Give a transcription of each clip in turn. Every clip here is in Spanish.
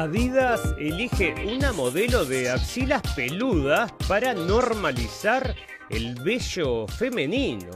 Adidas elige una modelo de axilas peludas para normalizar el vello femenino.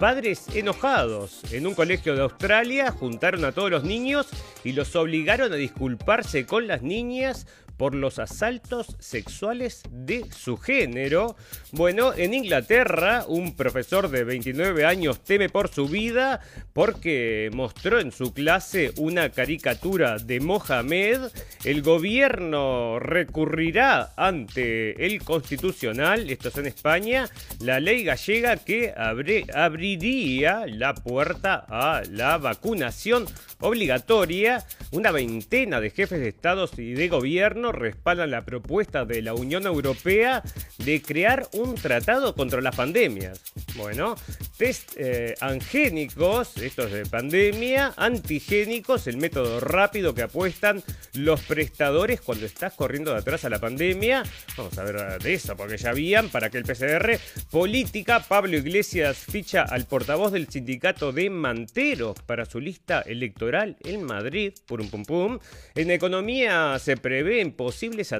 Padres enojados en un colegio de Australia juntaron a todos los niños y los obligaron a disculparse con las niñas por los asaltos sexuales de su género. Bueno, en Inglaterra, un profesor de 29 años teme por su vida porque mostró en su clase una caricatura de Mohamed. El gobierno recurrirá ante el constitucional, esto es en España, la ley gallega que abriría la puerta a la vacunación obligatoria. Una veintena de jefes de estados y de gobierno respaldan la propuesta de la Unión Europea de crear un tratado contra las pandemias. Bueno, test eh, angénicos, estos de pandemia, antigénicos, el método rápido que apuestan los prestadores cuando estás corriendo de atrás a la pandemia. Vamos a ver de eso, porque ya habían para que el PCR política, Pablo Iglesias ficha al portavoz del sindicato de Manteros para su lista electoral en Madrid, pum pum pum. En economía se prevén posibles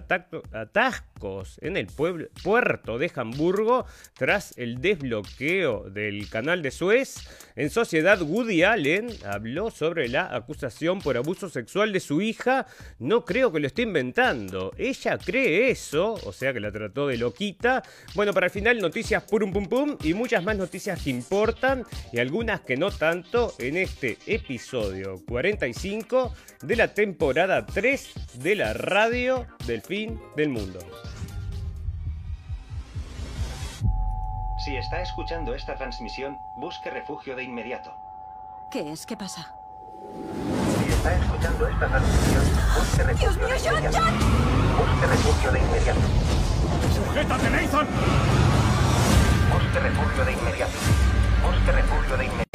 en el puerto de Hamburgo tras el desbloqueo del canal de Suez. En sociedad, Woody Allen habló sobre la acusación por abuso sexual de su hija. No creo que lo esté inventando. Ella cree eso, o sea que la trató de loquita. Bueno, para el final, noticias pum pum pum y muchas más noticias que importan y algunas que no tanto en este episodio 45 de la temporada 3 de la radio del fin del mundo. Si está escuchando esta transmisión, busque refugio de inmediato. ¿Qué es? ¿Qué pasa? Si está escuchando esta transmisión, busque refugio de inmediato. Busque refugio de inmediato. ¡Sujétate, Nathan! Busque refugio de inmediato. Busque refugio de inmediato.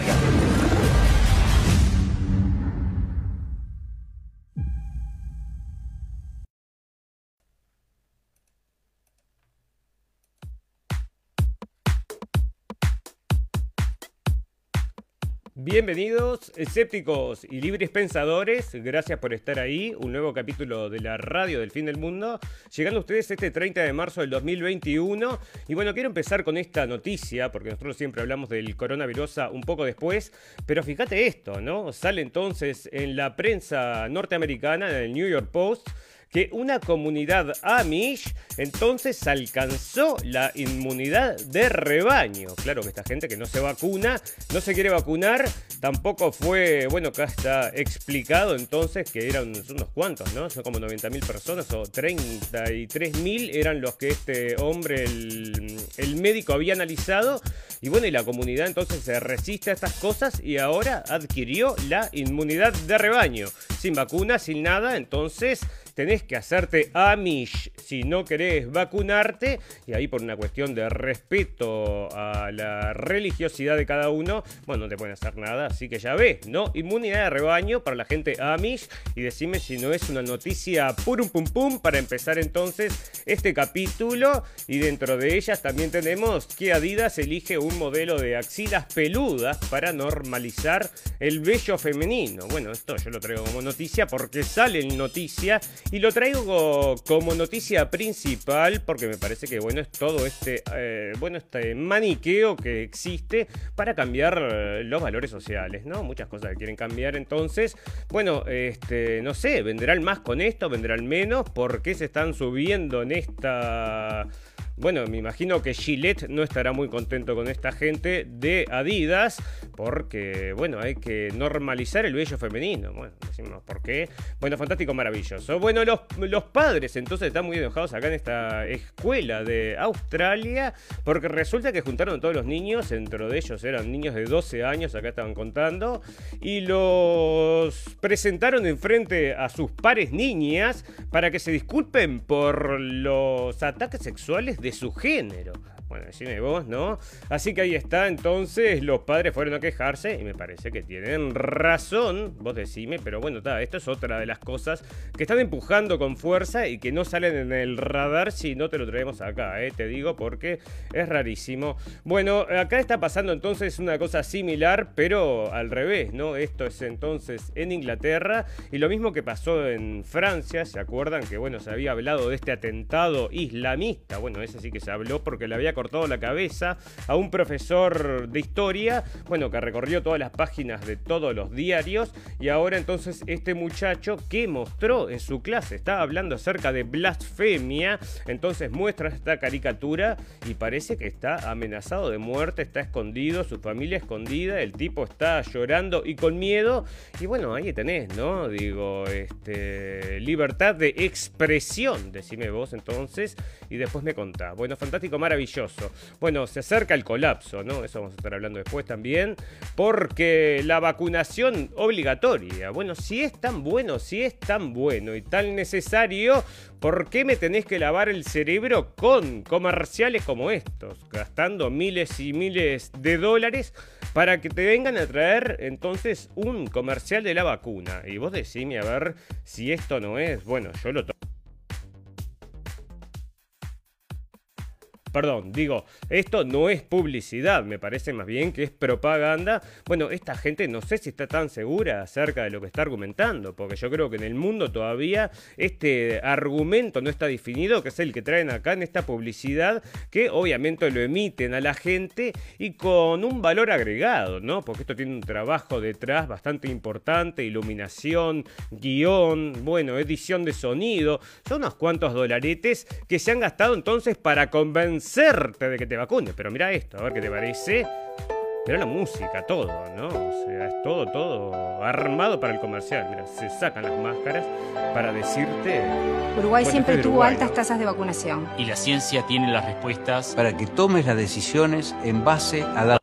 Bienvenidos, escépticos y libres pensadores. Gracias por estar ahí. Un nuevo capítulo de la radio del fin del mundo. Llegando a ustedes este 30 de marzo del 2021. Y bueno, quiero empezar con esta noticia, porque nosotros siempre hablamos del coronavirus un poco después. Pero fíjate esto, ¿no? Sale entonces en la prensa norteamericana, en el New York Post que una comunidad Amish entonces alcanzó la inmunidad de rebaño. Claro que esta gente que no se vacuna, no se quiere vacunar, tampoco fue, bueno, acá está explicado entonces que eran unos cuantos, ¿no? Son como 90.000 personas o 33.000 eran los que este hombre, el, médico había analizado. Y bueno, y la comunidad entonces se resiste a estas cosas y ahora adquirió la inmunidad de rebaño. Sin vacuna, sin nada, entonces tenés que hacerte Amish si no querés vacunarte. Y ahí por una cuestión de respeto a la religiosidad de cada uno, bueno, no te pueden hacer nada. Así que ya ves, ¿no? Inmunidad de rebaño para la gente Amish. Y decime si no es una noticia purum pum pum para empezar entonces este capítulo. Y dentro de ellas también tenemos que Adidas elige un modelo de axilas peludas para normalizar el vello femenino. Bueno, esto yo lo traigo como noticia porque sale en noticia y lo traigo como noticia principal porque me parece que bueno es todo este eh, bueno este maniqueo que existe para cambiar eh, los valores sociales, ¿no? Muchas cosas que quieren cambiar, entonces, bueno, este no sé, vendrán más con esto, vendrán menos, ¿por qué se están subiendo en esta bueno, me imagino que Gillette no estará muy contento con esta gente de Adidas, porque, bueno, hay que normalizar el vello femenino. Bueno, decimos por qué. Bueno, fantástico, maravilloso. Bueno, los, los padres entonces están muy enojados acá en esta escuela de Australia, porque resulta que juntaron a todos los niños, dentro de ellos eran niños de 12 años, acá estaban contando, y los presentaron enfrente a sus pares niñas para que se disculpen por los ataques sexuales de su género. Bueno, decime vos, ¿no? Así que ahí está, entonces los padres fueron a quejarse y me parece que tienen razón, vos decime, pero bueno, está, esto es otra de las cosas que están empujando con fuerza y que no salen en el radar si no te lo traemos acá, ¿eh? te digo, porque es rarísimo. Bueno, acá está pasando entonces una cosa similar, pero al revés, ¿no? Esto es entonces en Inglaterra y lo mismo que pasó en Francia, ¿se acuerdan que, bueno, se había hablado de este atentado islamista? Bueno, ese sí que se habló porque le había cortado la cabeza a un profesor de historia, bueno, que recorrió todas las páginas de todos los diarios y ahora entonces este muchacho que mostró en su clase, estaba hablando acerca de blasfemia, entonces muestra esta caricatura y parece que está amenazado de muerte, está escondido, su familia escondida, el tipo está llorando y con miedo y bueno, ahí tenés, ¿no? Digo, este, libertad de expresión, decime vos entonces y después me contás. Bueno, fantástico, maravilloso. Bueno, se acerca el colapso, ¿no? Eso vamos a estar hablando después también, porque la vacunación obligatoria, bueno, si es tan bueno, si es tan bueno y tan necesario, ¿por qué me tenés que lavar el cerebro con comerciales como estos? Gastando miles y miles de dólares para que te vengan a traer entonces un comercial de la vacuna. Y vos decime a ver si esto no es, bueno, yo lo tomo. Perdón, digo, esto no es publicidad, me parece más bien que es propaganda. Bueno, esta gente no sé si está tan segura acerca de lo que está argumentando, porque yo creo que en el mundo todavía este argumento no está definido, que es el que traen acá en esta publicidad, que obviamente lo emiten a la gente y con un valor agregado, ¿no? Porque esto tiene un trabajo detrás bastante importante, iluminación, guion, bueno, edición de sonido, son unos cuantos dolaretes que se han gastado entonces para convencer de que te vacunes. Pero mira esto, a ver qué te parece. Mira la música, todo, ¿no? O sea, es todo, todo armado para el comercial. Mira, se sacan las máscaras para decirte. Uruguay siempre tuvo Uruguay, altas ¿no? tasas de vacunación. Y la ciencia tiene las respuestas para que tomes las decisiones en base a datos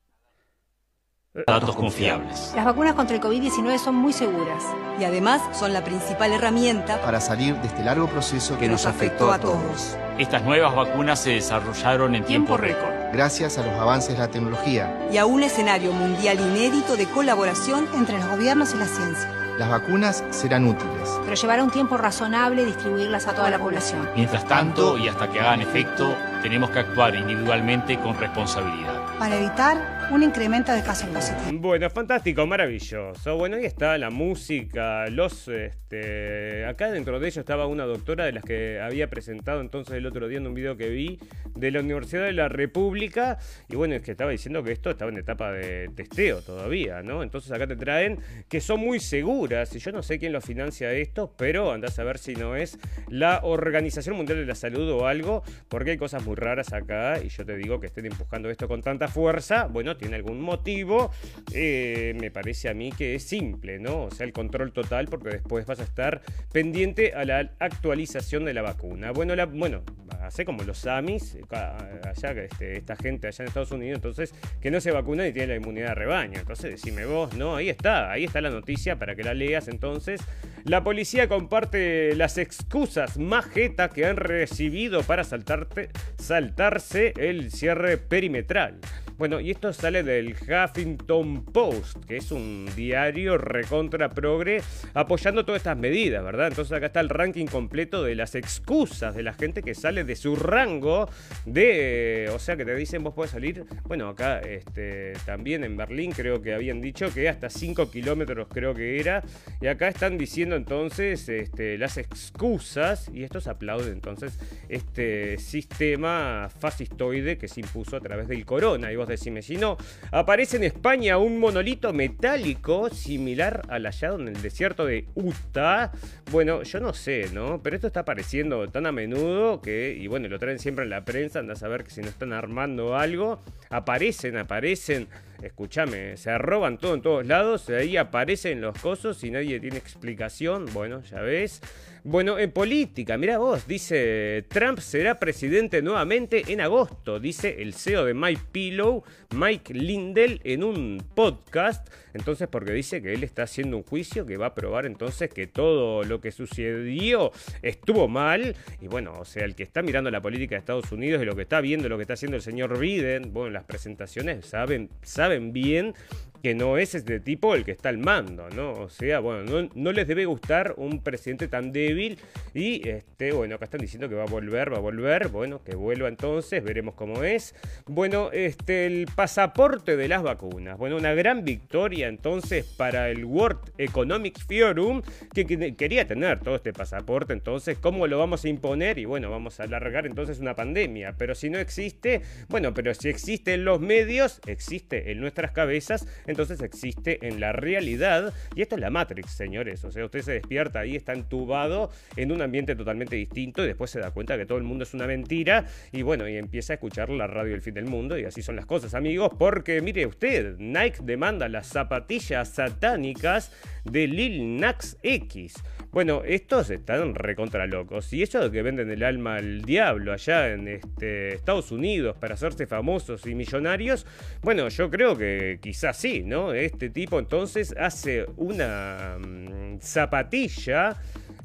a datos confiables. Las vacunas contra el COVID-19 son muy seguras. y además son la principal herramienta para salir de este largo proceso que nos afectó a todos. Estas nuevas vacunas se desarrollaron en tiempo récord. gracias a los avances de la tecnología. y a un escenario mundial inédito de colaboración Entre los gobiernos y la ciencia. Las vacunas serán útiles. Pero llevará un tiempo razonable distribuirlas a toda la población. Mientras tanto, y hasta que hagan efecto, tenemos que actuar individualmente con responsabilidad. Para evitar un incremento de casos positivos. Bueno, fantástico, maravilloso. Bueno, ahí está la música, los este, acá dentro de ellos estaba una doctora de las que había presentado entonces el otro día en un video que vi de la Universidad de la República y bueno, es que estaba diciendo que esto estaba en etapa de testeo todavía, ¿no? Entonces acá te traen que son muy seguras y yo no sé quién lo financia esto, pero andás a ver si no es la Organización Mundial de la Salud o algo, porque hay cosas muy raras acá y yo te digo que estén empujando esto con tanta fuerza, bueno, tiene algún motivo, eh, me parece a mí que es simple, ¿no? O sea, el control total, porque después vas a estar pendiente a la actualización de la vacuna. Bueno, bueno, hace como los Amis, eh, allá, este, esta gente allá en Estados Unidos, entonces, que no se vacunan y tienen la inmunidad de rebaño. Entonces, decime vos, ¿no? Ahí está, ahí está la noticia para que la leas entonces. La policía comparte las excusas más jetas que han recibido para saltarte, saltarse el cierre perimetral. Bueno, y esto sale del Huffington Post, que es un diario recontra progre, apoyando todas estas medidas, ¿verdad? Entonces acá está el ranking completo de las excusas de la gente que sale de su rango de... O sea, que te dicen vos podés salir, bueno, acá este, también en Berlín creo que habían dicho que hasta 5 kilómetros creo que era, y acá están diciendo entonces este, las excusas, y estos aplauden entonces este sistema fascistoide que se impuso a través del corona, y vos decime, si no, aparece en España un monolito metálico similar al hallado en el desierto de Utah. Bueno, yo no sé, ¿no? Pero esto está apareciendo tan a menudo que, y bueno, lo traen siempre en la prensa, anda a saber que si no están armando algo, aparecen, aparecen. Escúchame, se roban todo en todos lados, ahí aparecen los cosos y nadie tiene explicación. Bueno, ya ves. Bueno, en política, mira vos, dice Trump será presidente nuevamente en agosto, dice el CEO de My Pillow, Mike Lindell, en un podcast. Entonces porque dice que él está haciendo un juicio que va a probar entonces que todo lo que sucedió estuvo mal. Y bueno, o sea, el que está mirando la política de Estados Unidos y lo que está viendo, lo que está haciendo el señor Biden, bueno, las presentaciones saben, saben bien que no es este tipo el que está al mando, ¿no? O sea, bueno, no, les debe gustar un presidente tan débil y, este, bueno, acá están diciendo que va a volver, va a volver, bueno, que vuelva entonces, veremos cómo es. Bueno, este, el pasaporte de las vacunas, bueno, una gran victoria entonces para el World Economic Forum que, que quería tener todo este pasaporte, entonces, ¿cómo lo vamos a imponer? Y bueno, vamos a alargar entonces una pandemia, pero si no existe, bueno, pero si existe en los medios, existe en nuestras cabezas, entonces existe en la realidad. Y esto es la Matrix, señores. O sea, usted se despierta ahí, está entubado en un ambiente totalmente distinto y después se da cuenta que todo el mundo es una mentira. Y bueno, y empieza a escuchar la radio del fin del mundo. Y así son las cosas, amigos. Porque mire usted, Nike demanda las zapatillas satánicas de Lil Nax X. Bueno, estos están recontra locos. Y ellos que venden el alma al diablo allá en este, Estados Unidos para hacerse famosos y millonarios, bueno, yo creo que quizás sí, ¿no? Este tipo entonces hace una mm, zapatilla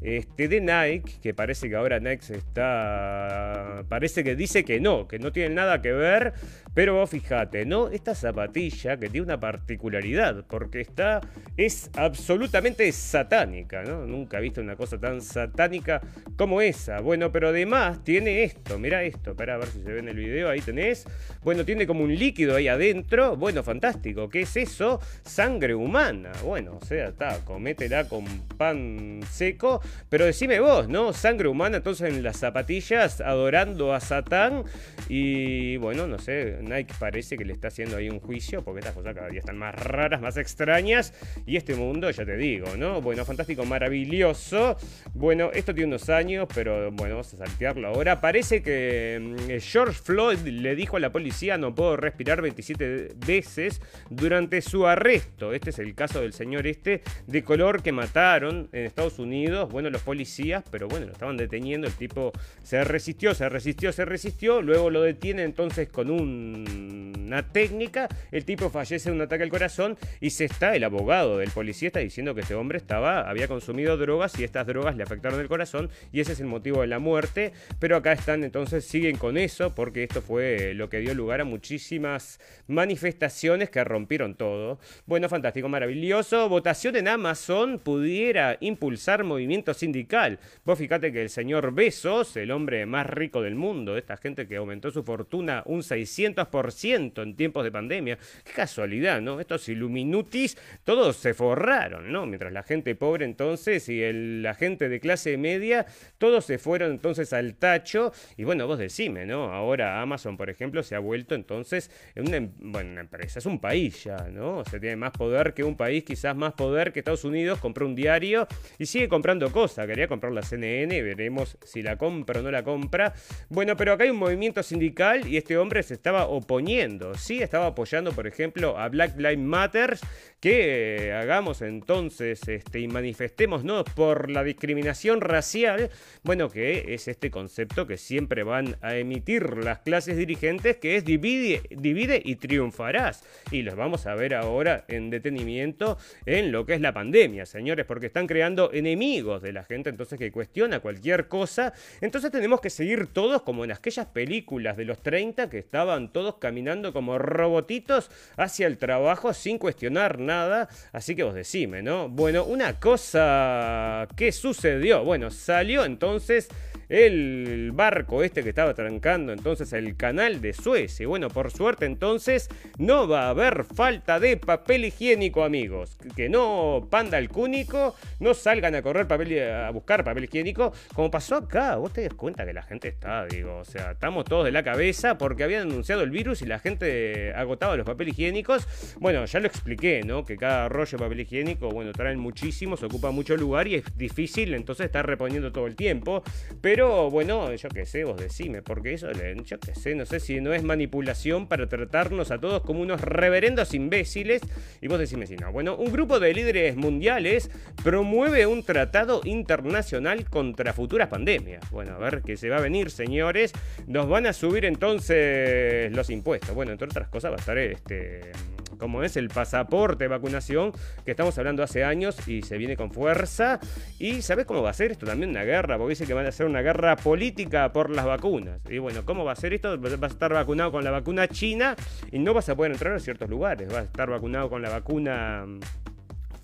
este, de Nike, que parece que ahora Nike está. Parece que dice que no, que no tiene nada que ver. Pero vos fíjate, ¿no? Esta zapatilla que tiene una particularidad, porque está. es absolutamente satánica, ¿no? Nunca he visto una cosa tan satánica como esa. Bueno, pero además tiene esto, mira esto, para ver si se ve en el video, ahí tenés. Bueno, tiene como un líquido ahí adentro. Bueno, fantástico. ¿Qué es eso? Sangre humana. Bueno, o sea, está, cométela con pan seco pero decime vos, ¿no? Sangre humana entonces en las zapatillas, adorando a Satán. Y bueno, no sé, Nike parece que le está haciendo ahí un juicio, porque estas cosas cada día están más raras, más extrañas. Y este mundo, ya te digo, ¿no? Bueno, fantástico, maravilloso. Bueno, esto tiene unos años, pero bueno, vamos a saltearlo ahora. Parece que mm, George Floyd le dijo a la policía no puedo respirar 27 veces durante su arresto. Este es el caso del señor este de color que mataron en Estados Unidos bueno, los policías, pero bueno, lo estaban deteniendo, el tipo se resistió, se resistió, se resistió, luego lo detiene entonces con una técnica, el tipo fallece de un ataque al corazón y se está, el abogado del policía está diciendo que este hombre estaba, había consumido drogas y estas drogas le afectaron el corazón y ese es el motivo de la muerte, pero acá están entonces, siguen con eso porque esto fue lo que dio lugar a muchísimas manifestaciones que rompieron todo. Bueno, fantástico, maravilloso, votación en Amazon pudiera impulsar movimientos sindical. Vos fíjate que el señor Besos, el hombre más rico del mundo, esta gente que aumentó su fortuna un 600% en tiempos de pandemia, qué casualidad, ¿no? Estos Illuminutis, todos se forraron, ¿no? Mientras la gente pobre entonces y la gente de clase media, todos se fueron entonces al tacho. Y bueno, vos decime, ¿no? Ahora Amazon, por ejemplo, se ha vuelto entonces una, em, bueno, una empresa, es un país ya, ¿no? O sea, tiene más poder que un país, quizás más poder que Estados Unidos, compró un diario y sigue comprando cosa. Quería comprar la CNN, veremos si la compra o no la compra. Bueno, pero acá hay un movimiento sindical y este hombre se estaba oponiendo. Sí, estaba apoyando, por ejemplo, a Black Lives Matter, que eh, hagamos entonces este, y manifestémonos por la discriminación racial. Bueno, que es este concepto que siempre van a emitir las clases dirigentes, que es divide, divide y triunfarás. Y los vamos a ver ahora en detenimiento en lo que es la pandemia, señores, porque están creando enemigos de la gente entonces que cuestiona cualquier cosa. Entonces tenemos que seguir todos como en aquellas películas de los 30 que estaban todos caminando como robotitos hacia el trabajo sin cuestionar nada. Así que vos decime, ¿no? Bueno, una cosa que sucedió. Bueno, salió entonces el barco este que estaba trancando entonces el canal de Suez. Bueno, por suerte entonces no va a haber falta de papel higiénico, amigos. Que no panda el cúnico, no salgan a correr papel, a buscar papel higiénico, como pasó acá. Vos te das cuenta que la gente está, digo, o sea, estamos todos de la cabeza porque habían anunciado el virus y la gente agotaba los papeles higiénicos. Bueno, ya lo expliqué, ¿no? Que cada rollo de papel higiénico, bueno, traen muchísimos, ocupa mucho lugar y es difícil entonces estar reponiendo todo el tiempo. Pero pero bueno, yo qué sé, vos decime, porque eso, yo qué sé, no sé si no es manipulación para tratarnos a todos como unos reverendos imbéciles. Y vos decime si no. Bueno, un grupo de líderes mundiales promueve un tratado internacional contra futuras pandemias. Bueno, a ver qué se va a venir, señores. Nos van a subir entonces los impuestos. Bueno, entre otras cosas va a estar este como es el pasaporte de vacunación, que estamos hablando hace años y se viene con fuerza. Y ¿sabes cómo va a ser esto también una guerra? Porque dice que van a ser una guerra política por las vacunas. Y bueno, ¿cómo va a ser esto? Vas a estar vacunado con la vacuna china y no vas a poder entrar a ciertos lugares. Vas a estar vacunado con la vacuna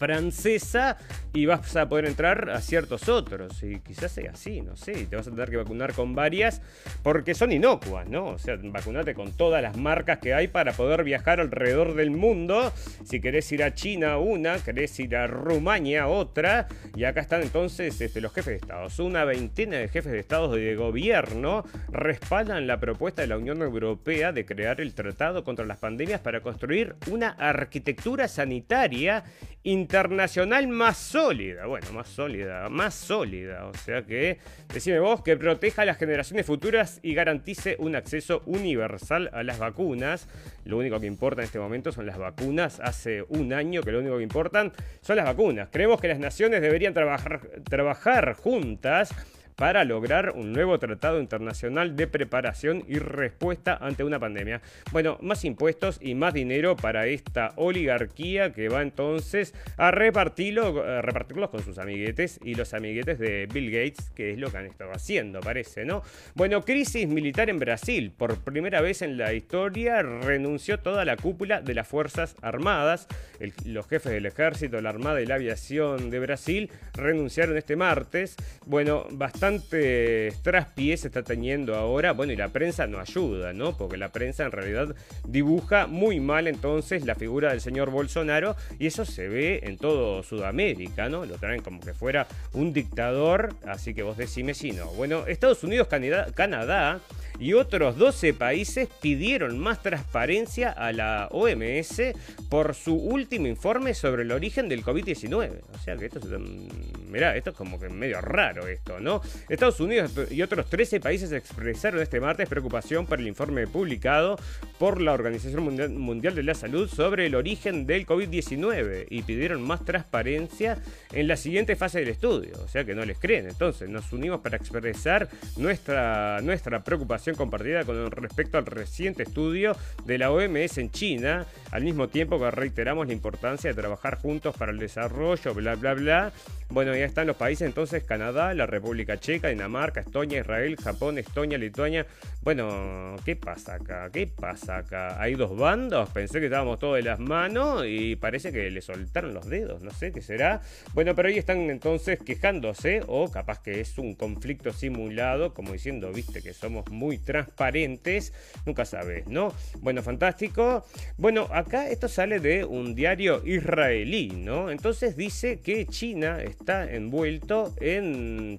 francesa y vas a poder entrar a ciertos otros. Y quizás sea así, no sé. Te vas a tener que vacunar con varias porque son inocuas, ¿no? O sea, vacunate con todas las marcas que hay para poder viajar alrededor del mundo. Si querés ir a China, una. Querés ir a Rumania, otra. Y acá están entonces este, los jefes de Estados. Una veintena de jefes de Estados y de gobierno respaldan la propuesta de la Unión Europea de crear el Tratado contra las Pandemias para construir una arquitectura sanitaria internacional más sólida. Bueno, más sólida, más sólida. O sea que, decime vos, que proteja a las generaciones futuras y garantice un acceso universal a las vacunas. Lo único que importa en este momento son las vacunas. Hace un año que lo único que importan son las vacunas. Creemos que las naciones deberían trabajar, trabajar juntas para lograr un nuevo tratado internacional de preparación y respuesta ante una pandemia. Bueno, más impuestos y más dinero para esta oligarquía que va entonces a repartirlo, repartirlos con sus amiguetes y los amiguetes de Bill Gates, que es lo que han estado haciendo, parece, ¿no? Bueno, crisis militar en Brasil. Por primera vez en la historia renunció toda la cúpula de las Fuerzas Armadas. los jefes del ejército, la Armada y la aviación de Brasil renunciaron este martes. Bueno, bastante bastante traspiés está teniendo ahora. Bueno, y la prensa no ayuda, ¿no? Porque la prensa en realidad dibuja muy mal entonces la figura del señor Bolsonaro y eso se ve en todo Sudamérica, ¿no? Lo traen como que fuera un dictador, así que vos decime si no. Bueno, Estados Unidos, Canadá y otros 12 países pidieron más transparencia a la OMS por su último informe sobre el origen del COVID-19. O sea que esto es, mirá, esto es como que medio raro esto, ¿no? Estados Unidos y otros 13 países expresaron este martes preocupación por el informe publicado por la Organización Mundial de la Salud sobre el origen del COVID-19 y pidieron más transparencia en la siguiente fase del estudio. O sea que no les creen. Entonces nos unimos para expresar nuestra, nuestra preocupación compartida con respecto al reciente estudio de la OMS en China, al mismo tiempo que reiteramos la importancia de trabajar juntos para el desarrollo, bla, bla, bla. Bueno, ya están los países entonces, Canadá, la República Checa, Dinamarca, Estonia, Israel, Japón, Estonia, Lituania. Bueno, ¿qué pasa acá? ¿Qué pasa acá? ¿Hay dos bandos? Pensé que estábamos todos de las manos y parece que le soltaron los dedos, no sé qué será. Bueno, pero ahí están entonces quejándose o capaz que es un conflicto simulado, como diciendo, viste que somos muy transparentes, nunca sabes, ¿no? Bueno, fantástico. Bueno, acá esto sale de un diario israelí, ¿no? Entonces dice que China está envuelto en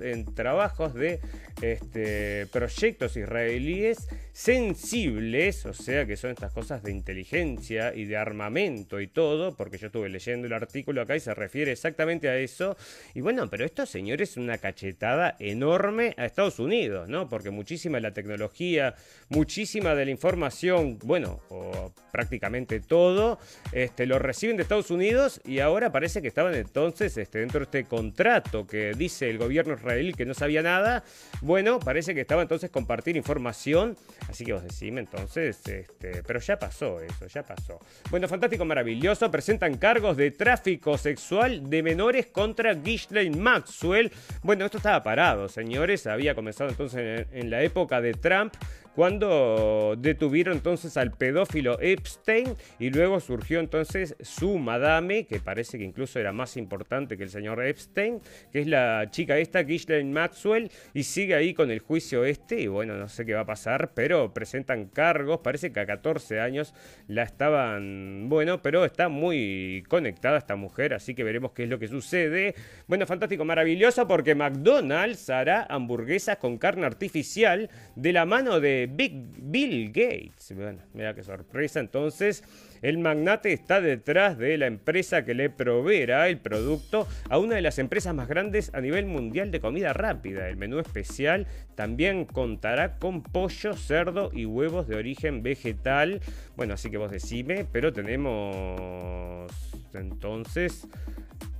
en trabajos de este, proyectos israelíes sensibles, o sea que son estas cosas de inteligencia y de armamento y todo, porque yo estuve leyendo el artículo acá y se refiere exactamente a eso. Y bueno, pero esto, señores, es una cachetada enorme a Estados Unidos, ¿no? Porque muchísima de la tecnología, muchísima de la información, bueno, o prácticamente todo, este, lo reciben de Estados Unidos y ahora parece que estaban entonces este, dentro de este contrato que dice el gobierno israelí que no sabía nada. Bueno, parece que estaba entonces compartir información. Así que vos decime entonces, este, pero ya pasó eso, ya pasó. Bueno, fantástico, maravilloso. Presentan cargos de tráfico sexual de menores contra Ghislaine Maxwell. Bueno, esto estaba parado, señores. Había comenzado entonces en la época de Trump cuando detuvieron entonces al pedófilo Epstein y luego surgió entonces su madame, que parece que incluso era más importante que el señor Epstein, que es la chica esta, Ghislaine Maxwell, y sigue ahí con el juicio este, y bueno, no sé qué va a pasar, pero presentan cargos, parece que a 14 años la estaban, bueno, pero está muy conectada esta mujer, así que veremos qué es lo que sucede. Bueno, fantástico, maravilloso, porque McDonald's hará hamburguesas con carne artificial de la mano de Bill Gates. Mira qué sorpresa. Entonces, el magnate está detrás de la empresa que le proveerá el producto a una de las empresas más grandes a nivel mundial de comida rápida. El menú especial también contará con pollo, cerdo y huevos de origen vegetal. Bueno, así que vos decime, pero tenemos entonces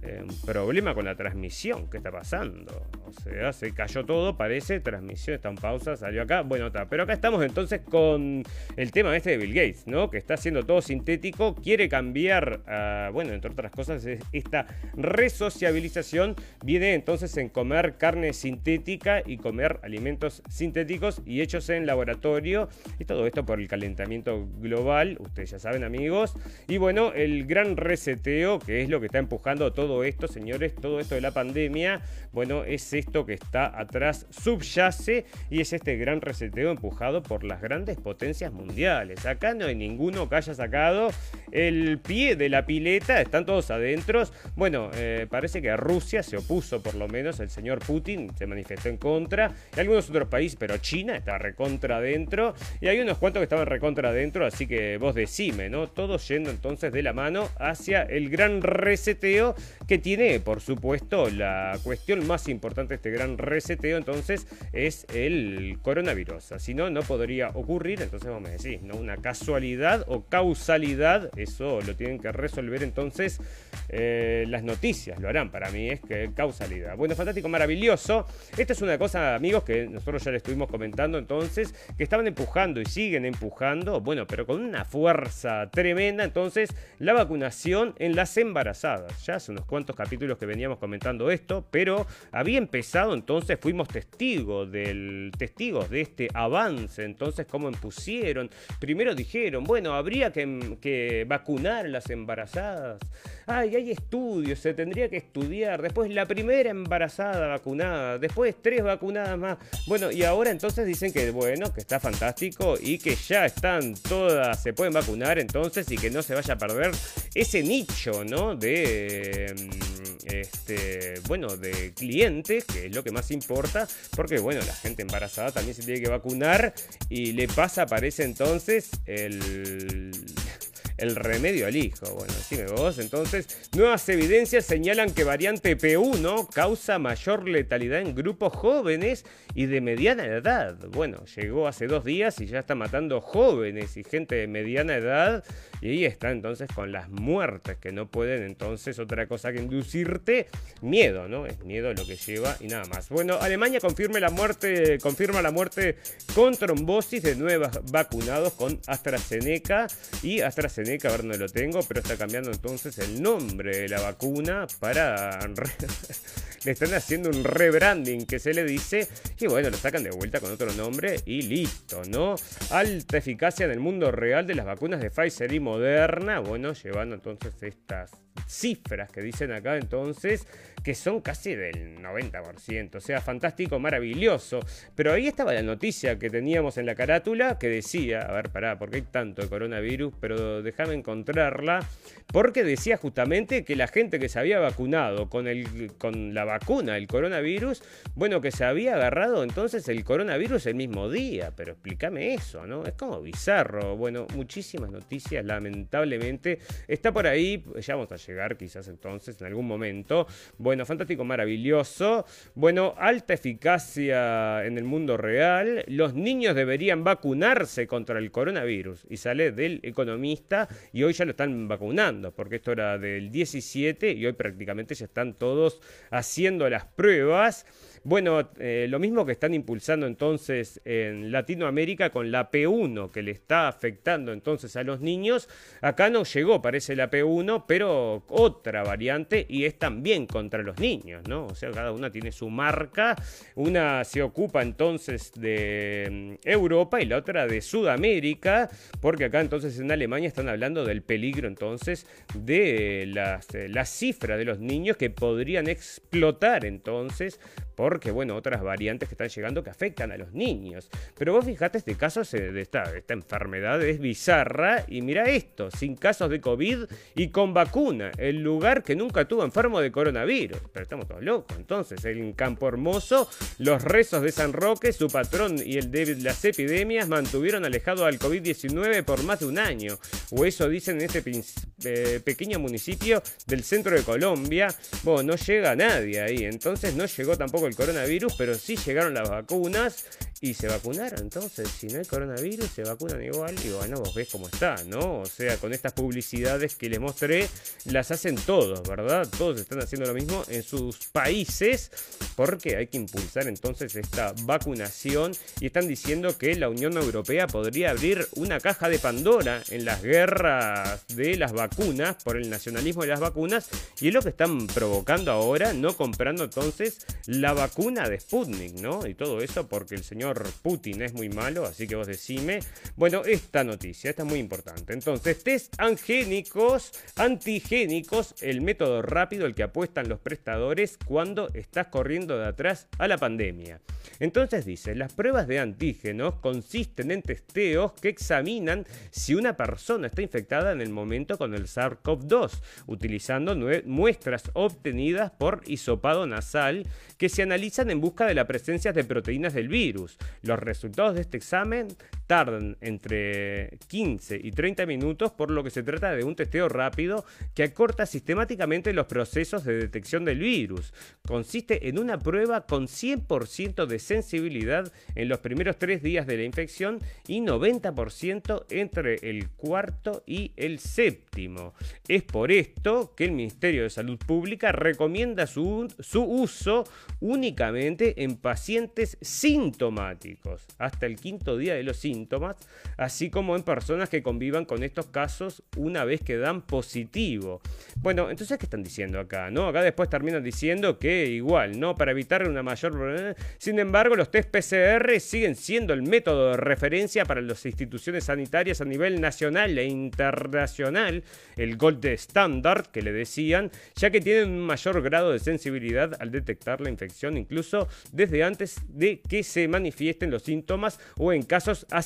eh, un problema con la transmisión. ¿Qué está pasando? O sea, se cayó todo, parece. Transmisión está en pausa, salió acá. Bueno, está. Pero acá estamos entonces con el tema este de Bill Gates, ¿no? Que está haciendo todo sintético. Quiere cambiar, a, bueno, entre otras cosas, esta resociabilización viene entonces en comer carne sintética y comer alimentos sintéticos y hechos en laboratorio. Y todo esto por el calentamiento global. Ustedes ya saben, amigos. Y bueno, el gran reseteo, que es lo que está empujando todo esto, señores, todo esto de la pandemia, bueno, es esto que está atrás, subyace y es este gran reseteo empujado por las grandes potencias mundiales. Acá no hay ninguno que haya sacado el pie de la pileta, están todos adentro. Bueno, eh, parece que Rusia se opuso, por lo menos, el señor Putin se manifestó en contra, y algunos otros países, pero China está recontra adentro, y hay unos cuantos que estaban recontra adentro, así que vos decime, ¿no? Todos yendo entonces de la mano hacia el gran reseteo que tiene, por supuesto, la cuestión más importante de este gran reseteo, entonces, es el coronavirus. Si no, no podría ocurrir, entonces vamos a decir, ¿no? Una casualidad o causalidad, eso lo tienen que resolver entonces eh, las noticias, lo harán, para mí es que causalidad. Bueno, fantástico, maravilloso. Esta es una cosa, amigos, que nosotros ya le estuvimos comentando entonces, que estaban empujando y siguen empujando, bueno, pero con una fuerza tremenda, entonces, la vacunación en las embarazadas. Ya hace unos cuantos capítulos que veníamos comentando esto, pero había empezado entonces, fuimos testigos del testigos de este avance, entonces cómo impusieron. Primero dijeron, bueno, habría que, vacunar a las embarazadas. Ay, hay estudios, se tendría que estudiar. Después la primera embarazada vacunada, después tres vacunadas más. Bueno, y ahora entonces dicen que bueno, que está fantástico y que ya están todas, se pueden vacunar entonces y que no se vaya a perder ese nicho, ¿no? De, este, bueno, de clientes, que es lo que más importa, porque bueno, la gente embarazada también se tiene que vacunar y le pasa, parece entonces, el el remedio al hijo. Bueno, decime vos. Entonces, nuevas evidencias señalan que variante P1 causa mayor letalidad en grupos jóvenes y de mediana edad. Bueno, llegó hace dos días y ya está matando jóvenes y gente de mediana edad. Y ahí está entonces con las muertes que no pueden entonces otra cosa que inducirte miedo, ¿no? Es miedo lo que lleva y nada más. Bueno, Alemania confirma la muerte, confirma la muerte con trombosis de nuevos vacunados con AstraZeneca y AstraZeneca a ver dónde lo tengo, pero está cambiando entonces el nombre de la vacuna para... le están haciendo un rebranding que se le dice y bueno, lo sacan de vuelta con otro nombre y listo, ¿no? Alta eficacia en el mundo real de las vacunas de Pfizer y Moderna, bueno, llevando entonces estas cifras que dicen acá entonces que son casi del 90%. O sea, fantástico, maravilloso. Pero ahí estaba la noticia que teníamos en la carátula que decía, a ver, pará, porque hay tanto de coronavirus, pero déjame encontrarla, porque decía justamente que la gente que se había vacunado con, el, con la vacuna, el coronavirus, bueno, que se había agarrado entonces el coronavirus el mismo día, pero explícame eso, ¿no? Es como bizarro. Bueno, muchísimas noticias, lamentablemente. Está por ahí, ya vamos a llegar quizás entonces en algún momento. Bueno, fantástico, maravilloso. Bueno, alta eficacia en el mundo real. Los niños deberían vacunarse contra el coronavirus. Y sale del economista y hoy ya lo están vacunando, porque esto era del 17 y hoy prácticamente ya están todos haciendo las pruebas. Bueno, eh, lo mismo que están impulsando entonces en Latinoamérica con la P1 que le está afectando entonces a los niños. Acá no llegó, parece la P1, pero otra variante y es también contra los niños, ¿no? O sea, cada una tiene su marca. Una se ocupa entonces de mm, Europa y la otra de Sudamérica, porque acá entonces en Alemania están hablando del peligro entonces de las, eh, las cifras de los niños que podrían explotar entonces porque, bueno, otras variantes que están llegando que afectan a los niños. Pero vos fijate, este caso de esta, esta enfermedad es bizarra y mira esto, sin casos de COVID y con vacuna, el lugar que nunca tuvo enfermo de coronavirus. Pero estamos todos locos. Entonces, en Campo Hermoso, los rezos de San Roque, su patrón y el de las epidemias mantuvieron alejado al COVID-19 por más de un año. O eso dicen en este eh, pequeño municipio del centro de Colombia. Bueno, no llega nadie ahí. Entonces no llegó tampoco el coronavirus, pero sí llegaron las vacunas y se vacunaron. Entonces, si no hay coronavirus, se vacunan igual. Y bueno, vos ves cómo está, ¿no? O sea, con estas publicidades que les mostré, las hacen todos, ¿verdad? Todos están haciendo lo mismo en sus países porque hay que impulsar entonces esta vacunación y están diciendo que la Unión Europea podría abrir una caja de Pandora en las guerras de las vacunas por el nacionalismo de las vacunas y es lo que están provocando ahora, no comprando entonces la vacuna de Sputnik, ¿no? Y todo eso porque el señor Putin es muy malo, así que vos decime. Bueno, esta noticia, esta es muy importante. Entonces, test angénicos, antigénicos, el método rápido, el que apuestan los prestadores cuando estás corriendo de atrás a la pandemia. Entonces dice, las pruebas de antígenos consisten en testeos que examinan si una persona está infectada en el momento con el SARS-CoV-2, utilizando muestras obtenidas por hisopado nasal que se analizan en busca de la presencia de proteínas del virus. Los resultados de este examen tardan entre 15 y 30 minutos, por lo que se trata de un testeo rápido que acorta sistemáticamente los procesos de detección del virus. Consiste en una prueba con 100% de sensibilidad en los primeros tres días de la infección y 90% entre el cuarto y el séptimo. Es por esto que el Ministerio de Salud Pública recomienda su, su uso únicamente en pacientes sintomáticos, hasta el quinto día de los síntomas, así como en personas que convivan con estos casos una vez que dan positivo. Bueno, entonces, ¿qué están diciendo acá? ¿No? Acá después terminan diciendo que igual, ¿no? Para evitar una mayor... Sin embargo, los test PCR siguen siendo el método de referencia para las instituciones sanitarias a nivel nacional e internacional, el gold standard que le decían, ya que tienen un mayor grado de sensibilidad al detectar la infección, incluso desde antes de que se manifiesten los síntomas o en casos asintomáticos.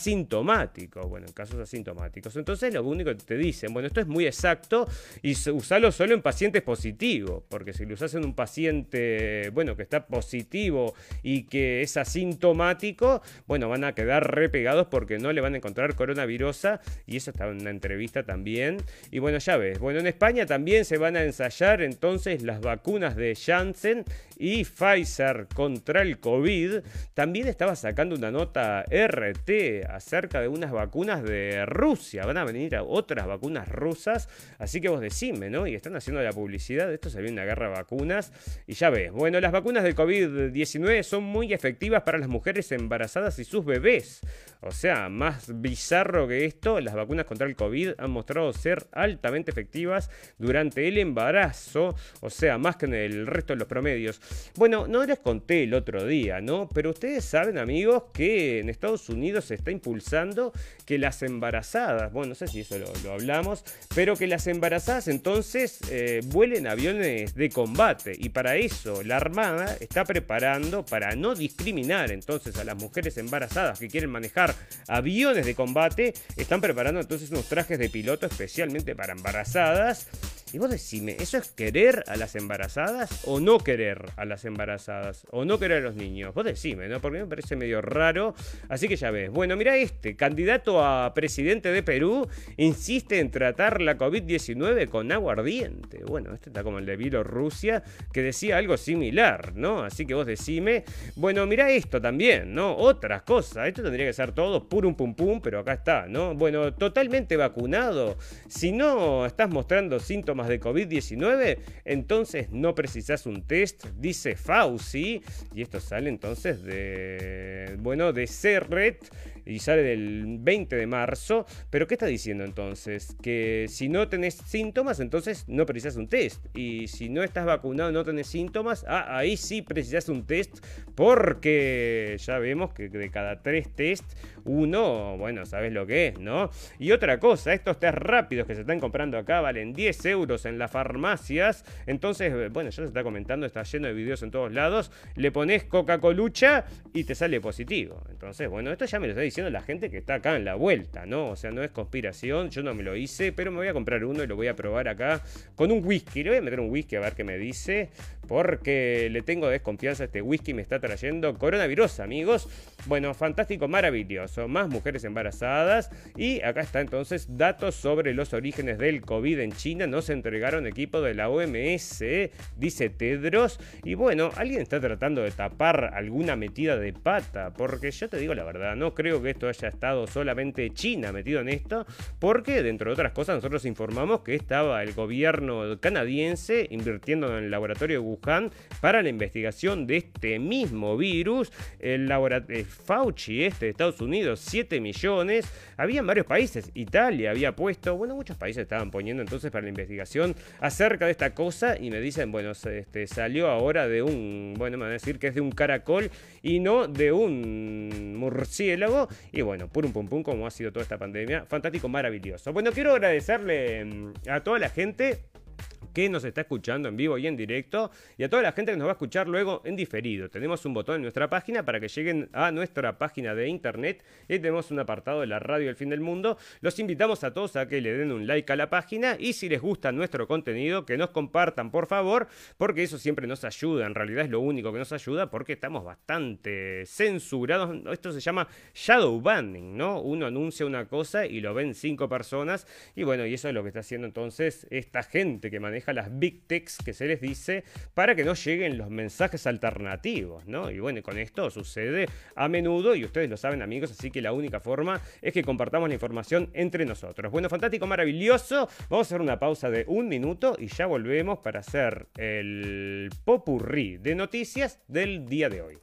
Bueno, en casos asintomáticos. Entonces, lo único que te dicen, bueno, esto es muy exacto y usalo solo en pacientes positivos, porque si lo usas en un paciente, bueno, que está positivo y que es asintomático, bueno, van a quedar repegados porque no le van a encontrar coronavirusa y eso está en una entrevista también. Y bueno, ya ves, bueno, en España también se van a ensayar entonces las vacunas de Janssen y Pfizer contra el COVID. También estaba sacando una nota RT acerca de unas vacunas de Rusia. Van a venir otras vacunas rusas, así que vos decime, ¿no? Y están haciendo la publicidad, esto se viene una guerra de vacunas y ya ves. Bueno, las vacunas del COVID-19 son muy efectivas para las mujeres embarazadas y sus bebés. O sea, más bizarro que esto, las vacunas contra el COVID han mostrado ser altamente efectivas durante el embarazo, o sea, más que en el resto de los promedios. Bueno, no les conté el otro día, ¿no? Pero ustedes saben, amigos, que en Estados Unidos se está impulsando que las embarazadas, bueno, no sé si eso lo, hablamos, pero que las embarazadas entonces eh, vuelen aviones de combate. Y para eso la Armada está preparando, para no discriminar entonces a las mujeres embarazadas que quieren manejar aviones de combate, están preparando entonces unos trajes de piloto especialmente para embarazadas y vos decime, ¿eso es querer a las embarazadas o no querer a las embarazadas? O no querer a los niños. Vos decime, ¿no? Porque me parece medio raro. Así que ya ves. Bueno, mira este, candidato a presidente de Perú, insiste en tratar la COVID-19 con agua ardiente. Bueno, este está como el de Bielorrusia, que decía algo similar, ¿no? Así que vos decime. Bueno, mira esto también, ¿no? Otras cosas. Esto tendría que ser todo puro pum pum, pero acá está, ¿no? Bueno, totalmente vacunado. Si no estás mostrando síntomas de COVID-19, entonces no precisas un test, dice Fauci, y esto sale entonces de, bueno, de CERRET y sale del 20 de marzo. Pero ¿qué está diciendo entonces? Que si no tenés síntomas, entonces no precisas un test. Y si no estás vacunado, no tenés síntomas, ah, ahí sí precisas un test porque ya vemos que de cada tres test, uno, bueno, sabes lo que es, ¿no? Y otra cosa, estos test rápidos que se están comprando acá valen 10 euros en las farmacias. Entonces, bueno, ya se está comentando, está lleno de videos en todos lados. Le pones Coca-Colucha y te sale positivo. Entonces, bueno, esto ya me lo está diciendo la gente que está acá en la vuelta, ¿no? O sea, no es conspiración, yo no me lo hice, pero me voy a comprar uno y lo voy a probar acá con un whisky. Le voy a meter un whisky a ver qué me dice, porque le tengo desconfianza a este whisky, me está trayendo coronavirus, amigos. Bueno, fantástico, maravilloso. Más mujeres embarazadas. Y acá está entonces datos sobre los orígenes del COVID en China. No se entregaron equipo de la OMS, dice Tedros. Y bueno, alguien está tratando de tapar alguna metida de pata, porque yo te digo la verdad, no creo que esto haya estado solamente China metido en esto, porque dentro de otras cosas nosotros informamos que estaba el gobierno canadiense invirtiendo en el laboratorio de Wuhan para la investigación de este mismo virus. El laboratorio Fauci, este de Estados Unidos, 7 millones. Había varios países, Italia había puesto, bueno, muchos países estaban poniendo entonces para la investigación acerca de esta cosa y me dicen, bueno, este, salió ahora de un, bueno, me van a decir que es de un caracol y no de un murciélago. Y bueno, pum pum pum, como ha sido toda esta pandemia. Fantástico, maravilloso. Bueno, quiero agradecerle mm, a toda la gente que nos está escuchando en vivo y en directo y a toda la gente que nos va a escuchar luego en diferido. Tenemos un botón en nuestra página para que lleguen a nuestra página de internet y tenemos un apartado de la radio del fin del mundo. Los invitamos a todos a que le den un like a la página y si les gusta nuestro contenido que nos compartan por favor porque eso siempre nos ayuda, en realidad es lo único que nos ayuda porque estamos bastante censurados. Esto se llama shadow banning, ¿no? Uno anuncia una cosa y lo ven cinco personas y bueno, y eso es lo que está haciendo entonces esta gente que maneja las big techs que se les dice para que no lleguen los mensajes alternativos, ¿no? Y bueno, con esto sucede a menudo y ustedes lo saben amigos, así que la única forma es que compartamos la información entre nosotros. Bueno, fantástico, maravilloso. Vamos a hacer una pausa de un minuto y ya volvemos para hacer el popurrí de noticias del día de hoy.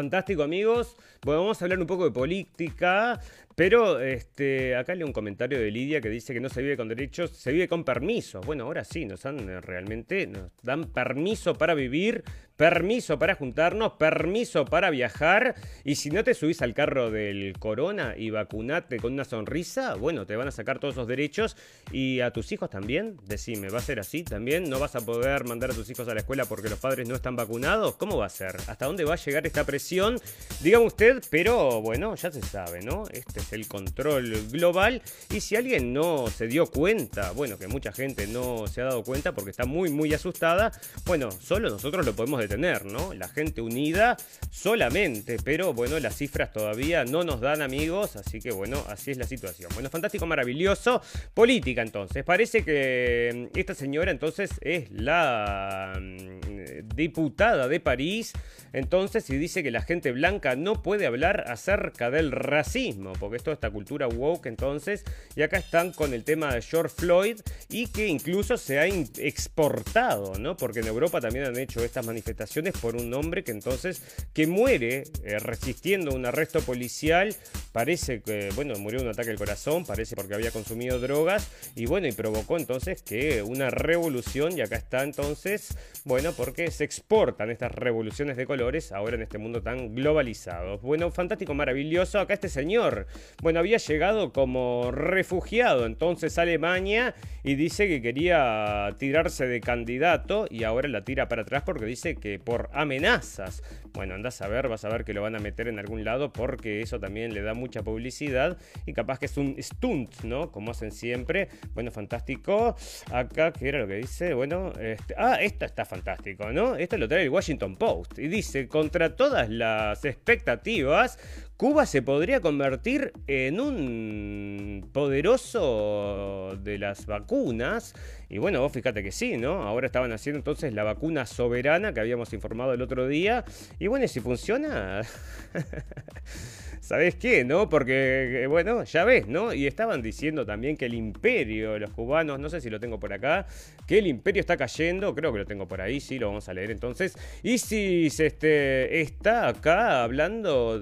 Fantástico amigos. Bueno, vamos a hablar un poco de política. Pero este, acá leo un comentario de Lidia que dice que no se vive con derechos, se vive con permisos. Bueno, ahora sí, nos dan eh, realmente, nos dan permiso para vivir, permiso para juntarnos, permiso para viajar. Y si no te subís al carro del corona y vacunate con una sonrisa, bueno, te van a sacar todos esos derechos. Y a tus hijos también, decime, ¿va a ser así también? ¿No vas a poder mandar a tus hijos a la escuela porque los padres no están vacunados? ¿Cómo va a ser? ¿Hasta dónde va a llegar esta presión? Dígame pero bueno, ya se sabe, ¿no? Este el control global. Y si alguien no se dio cuenta, bueno, que mucha gente no se ha dado cuenta porque está muy, muy asustada, bueno, solo nosotros lo podemos detener, ¿no? La gente unida solamente, pero bueno, las cifras todavía no nos dan amigos, así que bueno, así es la situación. Bueno, fantástico, maravilloso. Política entonces, parece que mm, esta señora entonces es la mm, diputada de París, entonces, y dice que la gente blanca no puede hablar acerca del racismo, porque toda esta cultura woke entonces. Y acá están con el tema de George Floyd y que incluso se ha exportado, ¿no? Porque en Europa también han hecho estas manifestaciones por un hombre que entonces que muere eh, resistiendo un arresto policial. Parece que, bueno, murió de un ataque al corazón, parece porque había consumido drogas y bueno, y provocó entonces que una revolución y acá está entonces, bueno, porque se exportan estas revoluciones de ahora en este mundo tan globalizado. Bueno, fantástico, maravilloso. Acá este señor bueno, había llegado como refugiado entonces a Alemania y dice que quería tirarse de candidato y ahora la tira para atrás porque dice que por amenazas. Bueno, andás a ver, vas a ver que lo van a meter en algún lado porque eso también le da mucha publicidad y capaz que es un stunt, ¿no? Como hacen siempre. Bueno, fantástico. Acá, ¿qué era lo que dice? Bueno, este, ah, esto está fantástico, ¿no? Esto lo trae el Washington Post y dice, contra todas las expectativas, Cuba se podría convertir en un poderoso de las vacunas. Y bueno, vos fíjate que sí, ¿no? Ahora estaban haciendo entonces la vacuna soberana que habíamos informado el otro día. Y bueno, si funciona... ¿Sabes qué? ¿No? Porque, eh, bueno, ya ves, ¿no? Y estaban diciendo también que el imperio, los cubanos, no sé si lo tengo por acá, que el imperio está cayendo, creo que lo tengo por ahí, sí, lo vamos a leer entonces. Y si este, está acá hablando,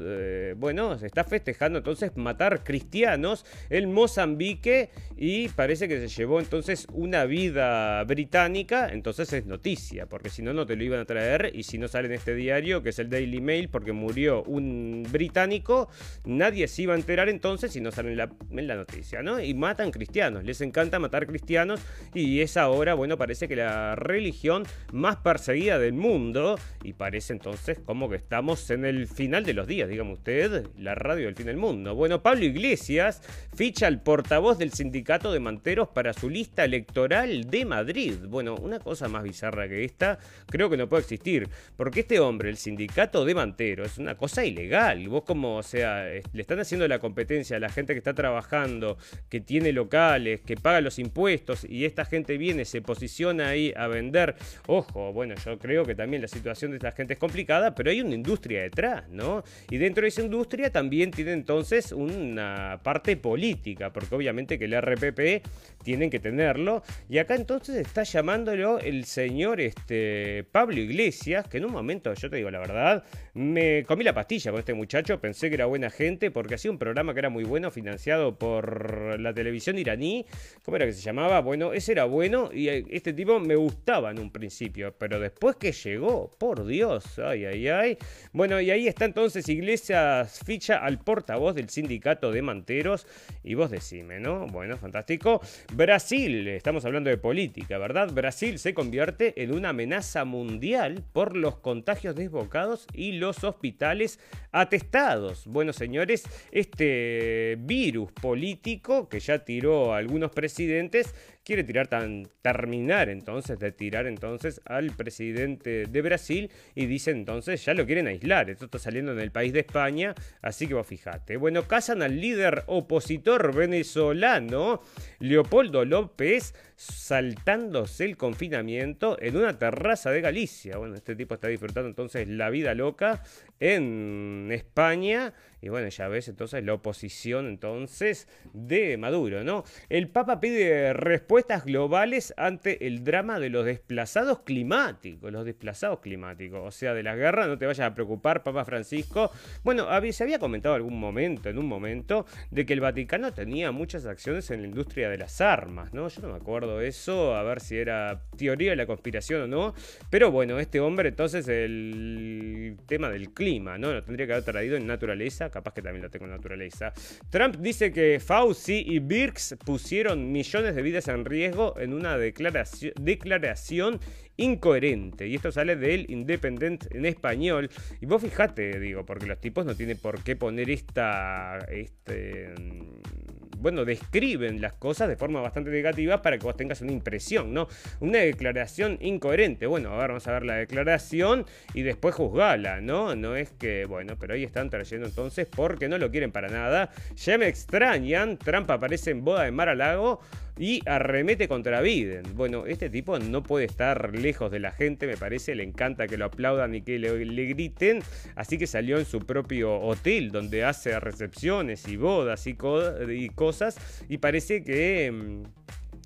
bueno, se está festejando entonces matar cristianos en Mozambique y parece que se llevó entonces una vida británica, entonces es noticia, porque si no, no te lo iban a traer y si no sale en este diario, que es el Daily Mail, porque murió un británico, nadie se iba a enterar entonces si no sale en la, noticia, ¿no? Y matan cristianos, les encanta matar cristianos y es ahora, bueno, parece que la religión más perseguida del mundo y parece entonces como que estamos en el final de los días, dígame usted, la radio del fin del mundo. Bueno, Pablo Iglesias ficha al portavoz del sindicato de manteros para su lista electoral de Madrid. Bueno, una cosa más bizarra que esta creo que no puede existir, porque este hombre, el sindicato de manteros, es una cosa ilegal. Vos como, o le están haciendo la competencia a la gente que está trabajando, que tiene locales, que paga los impuestos y esta gente viene, se posiciona ahí a vender. Ojo, bueno, yo creo que también la situación de esta gente es complicada, pero hay una industria detrás, ¿no? Y dentro de esa industria también tiene entonces una parte política, porque obviamente que el RPP tienen que tenerlo. Y acá entonces está llamándolo el señor este, Pablo Iglesias, que en un momento, yo te digo la verdad, me comí la pastilla con este muchacho, pensé que era buena gente, porque hacía un programa que era muy bueno, financiado por la televisión iraní. ¿Cómo era que se llamaba? Bueno, ese era bueno y este tipo me gustaba en un principio, pero después que llegó, por Dios, ay, ay, ay. Bueno, y ahí está entonces Iglesias ficha al portavoz del sindicato de manteros y vos decime, ¿no? Bueno, fantástico. Brasil, estamos hablando de política, ¿verdad? Brasil se convierte en una amenaza mundial por los contagios desbocados y los hospitales atestados. Bueno, señores, este virus político que ya tiró a algunos presidentes quiere tirar tan, terminar entonces de tirar entonces al presidente de Brasil y dice entonces ya lo quieren aislar. Esto está saliendo en el país de España, así que vos fijate. Bueno, casan al líder opositor venezolano Leopoldo López saltándose el confinamiento en una terraza de Galicia. Bueno, este tipo está disfrutando entonces la vida loca en España. Y bueno, ya ves entonces la oposición entonces de Maduro, ¿no? El Papa pide respuestas globales ante el drama de los desplazados climáticos, los desplazados climáticos, o sea, de la guerra, no te vayas a preocupar, Papa Francisco. Bueno, se había comentado algún momento, en un momento, de que el Vaticano tenía muchas acciones en la industria de las armas, ¿no? Yo no me acuerdo eso, a ver si era teoría de la conspiración o no, pero bueno, este hombre entonces el tema del clima, ¿no? Lo tendría que haber traído en naturaleza capaz que también lo tengo en naturaleza. Trump dice que Fauci y Birx pusieron millones de vidas en riesgo en una declaración, declaración incoherente. Y esto sale del Independent en español. Y vos fijate, digo, porque los tipos no tienen por qué poner esta. Este, bueno, describen las cosas de forma bastante negativa para que vos tengas una impresión, ¿no? Una declaración incoherente. Bueno, a ver, vamos a ver la declaración y después juzgala, ¿no? No es que, bueno, pero ahí están trayendo entonces porque no lo quieren para nada. Ya me extrañan, Trump aparece en boda de Mar a Lago y arremete contra Biden. Bueno, este tipo no puede estar lejos de la gente, me parece, le encanta que lo aplaudan y que le, griten, así que salió en su propio hotel donde hace recepciones y bodas y, y cosas y parece que...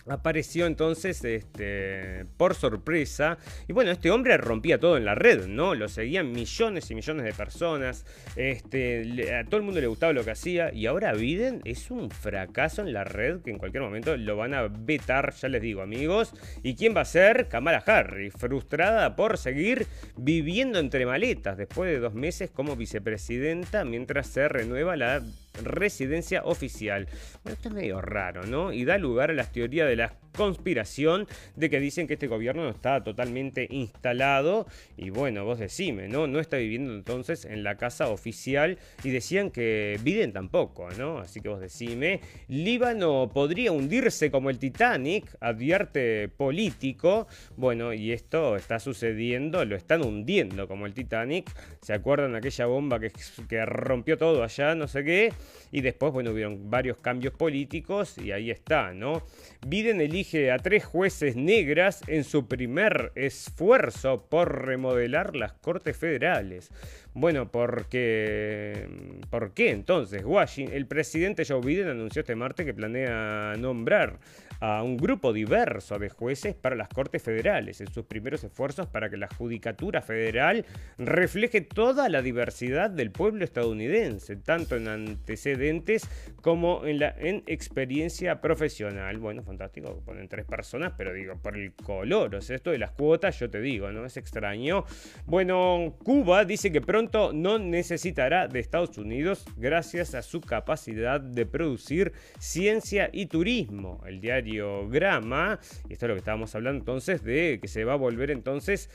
Apareció entonces este, por sorpresa. Y bueno, este hombre rompía todo en la red, ¿no? Lo seguían millones y millones de personas. Este, a todo el mundo le gustaba lo que hacía. Y ahora Biden es un fracaso en la red que en cualquier momento lo van a vetar, ya les digo, amigos. ¿Y quién va a ser? Kamala Harris, frustrada por seguir viviendo entre maletas después de dos meses como vicepresidenta mientras se renueva la residencia oficial. Bueno, esto es medio raro, ¿no? Y da lugar a las teorías de las conspiración de que dicen que este gobierno no está totalmente instalado y bueno, vos decime, ¿no? No está viviendo entonces en la casa oficial y decían que Biden tampoco, ¿no? Así que vos decime, Líbano podría hundirse como el Titanic, advierte político. Bueno, y esto está sucediendo, lo están hundiendo como el Titanic. ¿Se acuerdan aquella bomba que, que rompió todo allá, no sé qué? Y después, bueno, hubieron varios cambios políticos y ahí está, ¿no? Biden elige a tres jueces negras en su primer esfuerzo por remodelar las cortes federales. Bueno, porque... ¿Por qué entonces? Washington, el presidente Joe Biden anunció este martes que planea nombrar a un grupo diverso de jueces para las Cortes Federales en sus primeros esfuerzos para que la Judicatura Federal refleje toda la diversidad del pueblo estadounidense, tanto en antecedentes como en, la, en experiencia profesional. Bueno, fantástico, ponen tres personas, pero digo, por el color, o sea, esto de las cuotas, yo te digo, ¿no? Es extraño. Bueno, Cuba dice que pronto no necesitará de Estados Unidos gracias a su capacidad de producir ciencia y turismo. El diario Grama, y esto es lo que estábamos hablando entonces, de que se va a volver entonces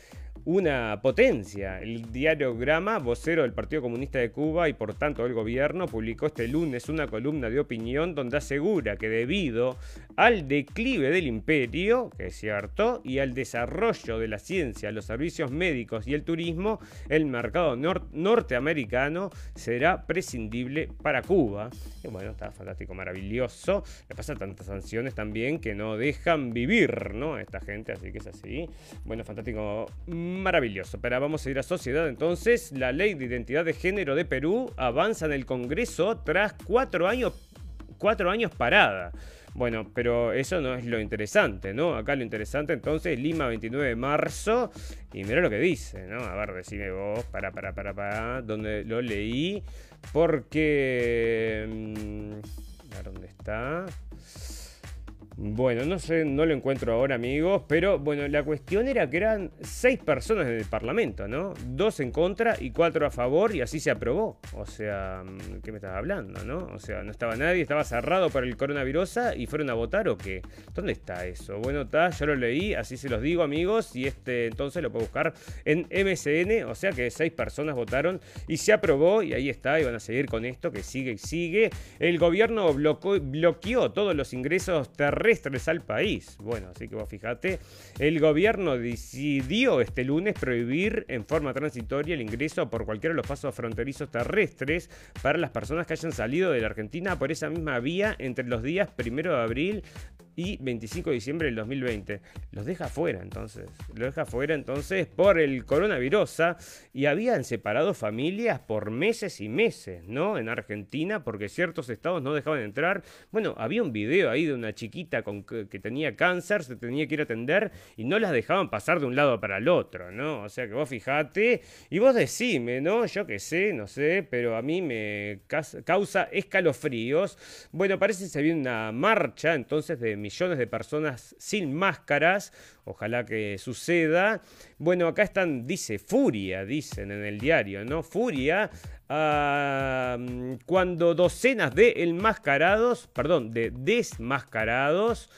una potencia. El diario Grama, vocero del Partido Comunista de Cuba y por tanto del gobierno, publicó este lunes una columna de opinión donde asegura que debido al declive del imperio, que es cierto, y al desarrollo de la ciencia, los servicios médicos y el turismo, el mercado norteamericano será prescindible para Cuba. Y bueno, está fantástico, maravilloso. Le pasa tantas sanciones también que no dejan vivir, ¿no? A esta gente, así que es así. Bueno, fantástico maravilloso. Pero vamos a ir a sociedad entonces. La ley de identidad de género de Perú avanza en el Congreso tras cuatro años, cuatro años parada. Bueno, pero eso no es lo interesante, ¿no? Acá lo interesante entonces, Lima 29 de marzo, y mira lo que dice, ¿no? A ver, decime vos, para, para, para, para, donde lo leí, porque... Mm, a ¿Dónde está? Bueno, no sé, no lo encuentro ahora, amigos, pero bueno, la cuestión era que eran seis personas en el Parlamento, ¿no? Dos en contra y cuatro a favor, y así se aprobó. O sea, mm, ¿qué me estás hablando, no? O sea, no estaba nadie, estaba cerrado por el coronavirus y fueron a votar o qué? ¿Dónde está eso? Bueno, está, yo lo leí, así se los digo, amigos, y este entonces lo puedo buscar en MSN, o sea que seis personas votaron y se aprobó, y ahí está, y van a seguir con esto que sigue y sigue. El gobierno bloqueó todos los ingresos terrestres al país. Bueno, así que vos fíjate, el gobierno decidió este lunes prohibir en forma transitoria el ingreso por cualquiera de los pasos fronterizos terrestres para las personas que hayan salido de la Argentina por esa misma vía entre los días 1 de abril y 25 de diciembre del 2020. Los deja fuera entonces. Los deja fuera entonces por el coronavirus. Y habían separado familias por meses y meses, ¿no? En Argentina porque ciertos estados no dejaban entrar. Bueno, había un video ahí de una chiquita con que, tenía cáncer, se tenía que ir a atender y no las dejaban pasar de un lado para el otro, ¿no? O sea que vos fijate y vos decime, ¿no? Yo qué sé, no sé, pero a mí me causa escalofríos. Bueno, parece que se viene una marcha entonces de millones de personas sin máscaras. Ojalá que suceda. Bueno, acá están, dice Furia, dicen en el diario, ¿no? Furia. cuando docenas de enmascarados, perdón, de desmascarados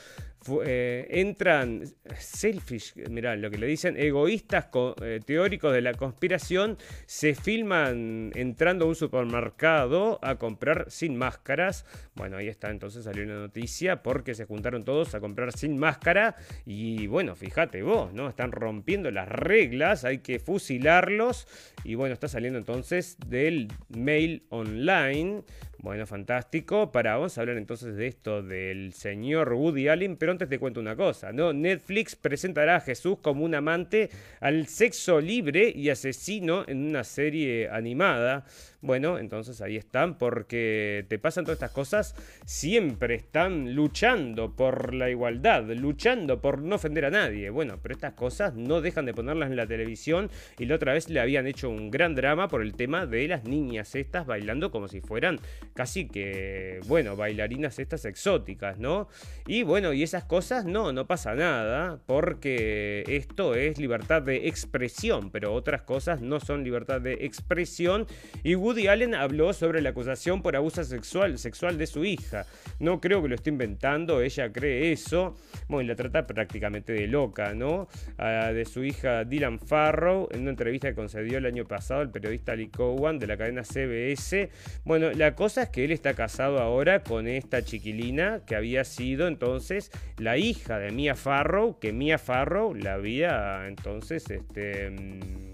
eh, entran selfish, mirá lo que le dicen, egoístas eh, teóricos de la conspiración, se filman entrando a un supermercado a comprar sin máscaras. Bueno, ahí está, entonces salió una noticia porque se juntaron todos a comprar sin máscara y bueno, fíjate vos, ¿no? Están rompiendo las reglas, hay que fusilarlos y bueno, está saliendo entonces del mail online. Bueno, fantástico. Para vamos a hablar entonces de esto del señor Woody Allen, pero antes te cuento una cosa, ¿no? Netflix presentará a Jesús como un amante al sexo libre y asesino en una serie animada. Bueno, entonces ahí están, porque te pasan todas estas cosas, siempre están luchando por la igualdad, luchando por no ofender a nadie. Bueno, pero estas cosas no dejan de ponerlas en la televisión y la otra vez le habían hecho un gran drama por el tema de las niñas estas bailando como si fueran casi que, bueno, bailarinas estas exóticas, ¿no? Y bueno, y esas cosas no, no pasa nada, porque esto es libertad de expresión, pero otras cosas no son libertad de expresión. Y Woody Allen habló sobre la acusación por abuso sexual, sexual de su hija. No creo que lo esté inventando, ella cree eso. Bueno, y la trata prácticamente de loca, ¿no? de su hija Dylan Farrow, en una entrevista que concedió el año pasado el periodista Lee Cowan de la cadena CBS. Bueno, la cosa es que él está casado ahora con esta chiquilina que había sido entonces la hija de Mia Farrow, que Mia Farrow la había entonces este, mm,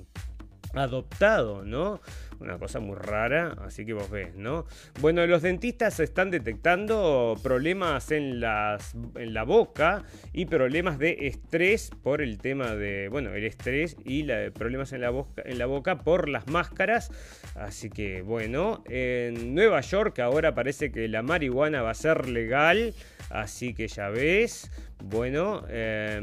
adoptado, ¿no? Una cosa muy rara, así que vos ves, ¿no? Bueno, los dentistas están detectando problemas en, las, en la boca y problemas de estrés por el tema de, bueno, el estrés y problemas en la, boca, en la boca por las máscaras. Así que, bueno, en Nueva York ahora parece que la marihuana va a ser legal. Así que ya ves. Bueno, eh,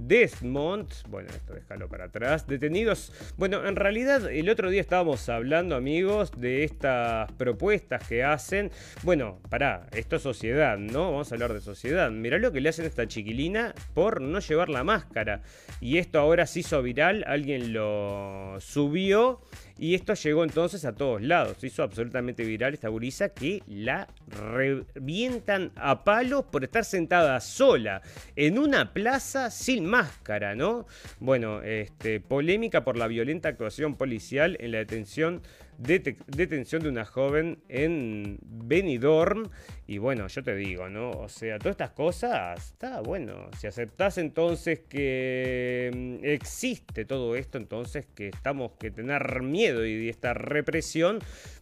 Desmond, bueno, esto déjalo para atrás. Detenidos. Bueno, en realidad el otro día estábamos hablando, amigos, de estas propuestas que hacen. Bueno, pará, esto es sociedad, ¿no? Vamos a hablar de sociedad. Mirá lo que le hacen a esta chiquilina por no llevar la máscara. Y esto ahora se hizo viral, alguien lo subió y esto llegó entonces a todos lados. Se hizo absolutamente viral esta gurisa que la revientan a palos por estar sentada sola en una plaza sin máscara, ¿no? Bueno, este, polémica por la violenta actuación policial en la detención detención de una joven en Benidorm. Y bueno, yo te digo, ¿no? O sea, todas estas cosas, está bueno. Si aceptás entonces que mm, existe todo esto, entonces que estamos que tener miedo y esta represión,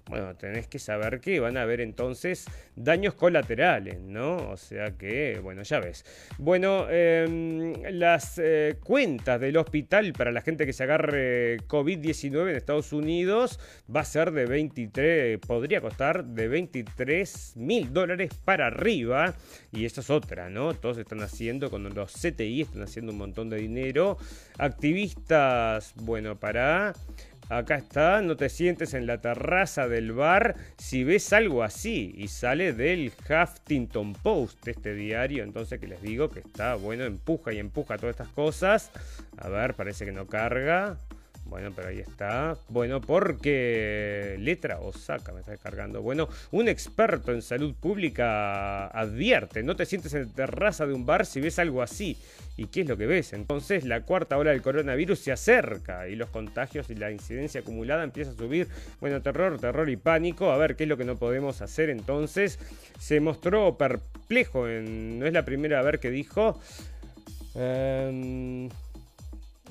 bueno, tenés que saber que van a haber entonces daños colaterales, ¿no? O sea que, bueno, ya ves. Bueno, em, las eh, cuentas del hospital para la gente que se agarre COVID-19 en Estados Unidos va a ser de 23, podría costar de 23 mil dólares para arriba. Y esa es otra, ¿no? Todos están haciendo, con los CTI están haciendo un montón de dinero. Activistas, bueno, para Acá está, no te sientes en la terraza del bar si ves algo así. Y sale del Huffington Post, este diario. Entonces que les digo que está, bueno, empuja y empuja todas estas cosas. A ver, parece que no carga. Bueno, pero ahí está. Bueno, porque letra o saca, me está descargando. Bueno, un experto en salud pública advierte, no te sientes en la terraza de un bar si ves algo así. ¿Y qué es lo que ves? Entonces la cuarta ola del coronavirus se acerca y los contagios y la incidencia acumulada empieza a subir. Bueno, terror, terror y pánico. A ver qué es lo que no podemos hacer entonces. Se mostró perplejo, en, no es la primera vez que dijo... Em,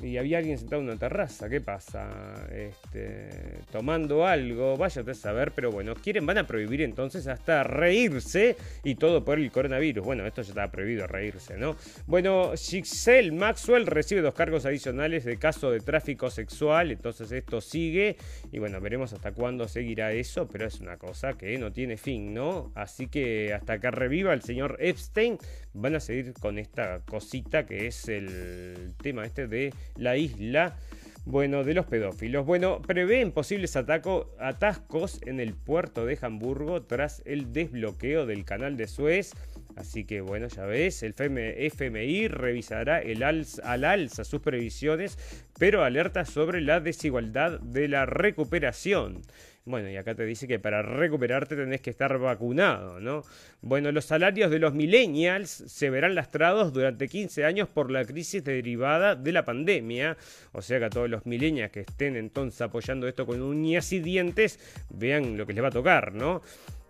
y había alguien sentado en una terraza. ¿Qué pasa? Este, tomando algo, váyate a saber, pero bueno, quieren, van a prohibir entonces hasta reírse y todo por el coronavirus. Bueno, esto ya estaba prohibido reírse, ¿no? Bueno, Giselle Maxwell recibe dos cargos adicionales de caso de tráfico sexual, entonces esto sigue y bueno, veremos hasta cuándo seguirá eso, pero es una cosa que no tiene fin, ¿no? Así que hasta que reviva el señor Epstein, van a seguir con esta cosita que es el tema este de la isla. Bueno, de los pedófilos. Bueno, prevén posibles atascos en el puerto de Hamburgo tras el desbloqueo del canal de Suez. Así que bueno, ya ves, el FMI revisará el al alza sus previsiones, pero alerta sobre la desigualdad de la recuperación. Bueno, y acá te dice que para recuperarte tenés que estar vacunado, ¿no? Bueno, los salarios de los millennials se verán lastrados durante 15 años por la crisis derivada de la pandemia. O sea que a todos los millennials que estén entonces apoyando esto con uñas y dientes, vean lo que les va a tocar, ¿no?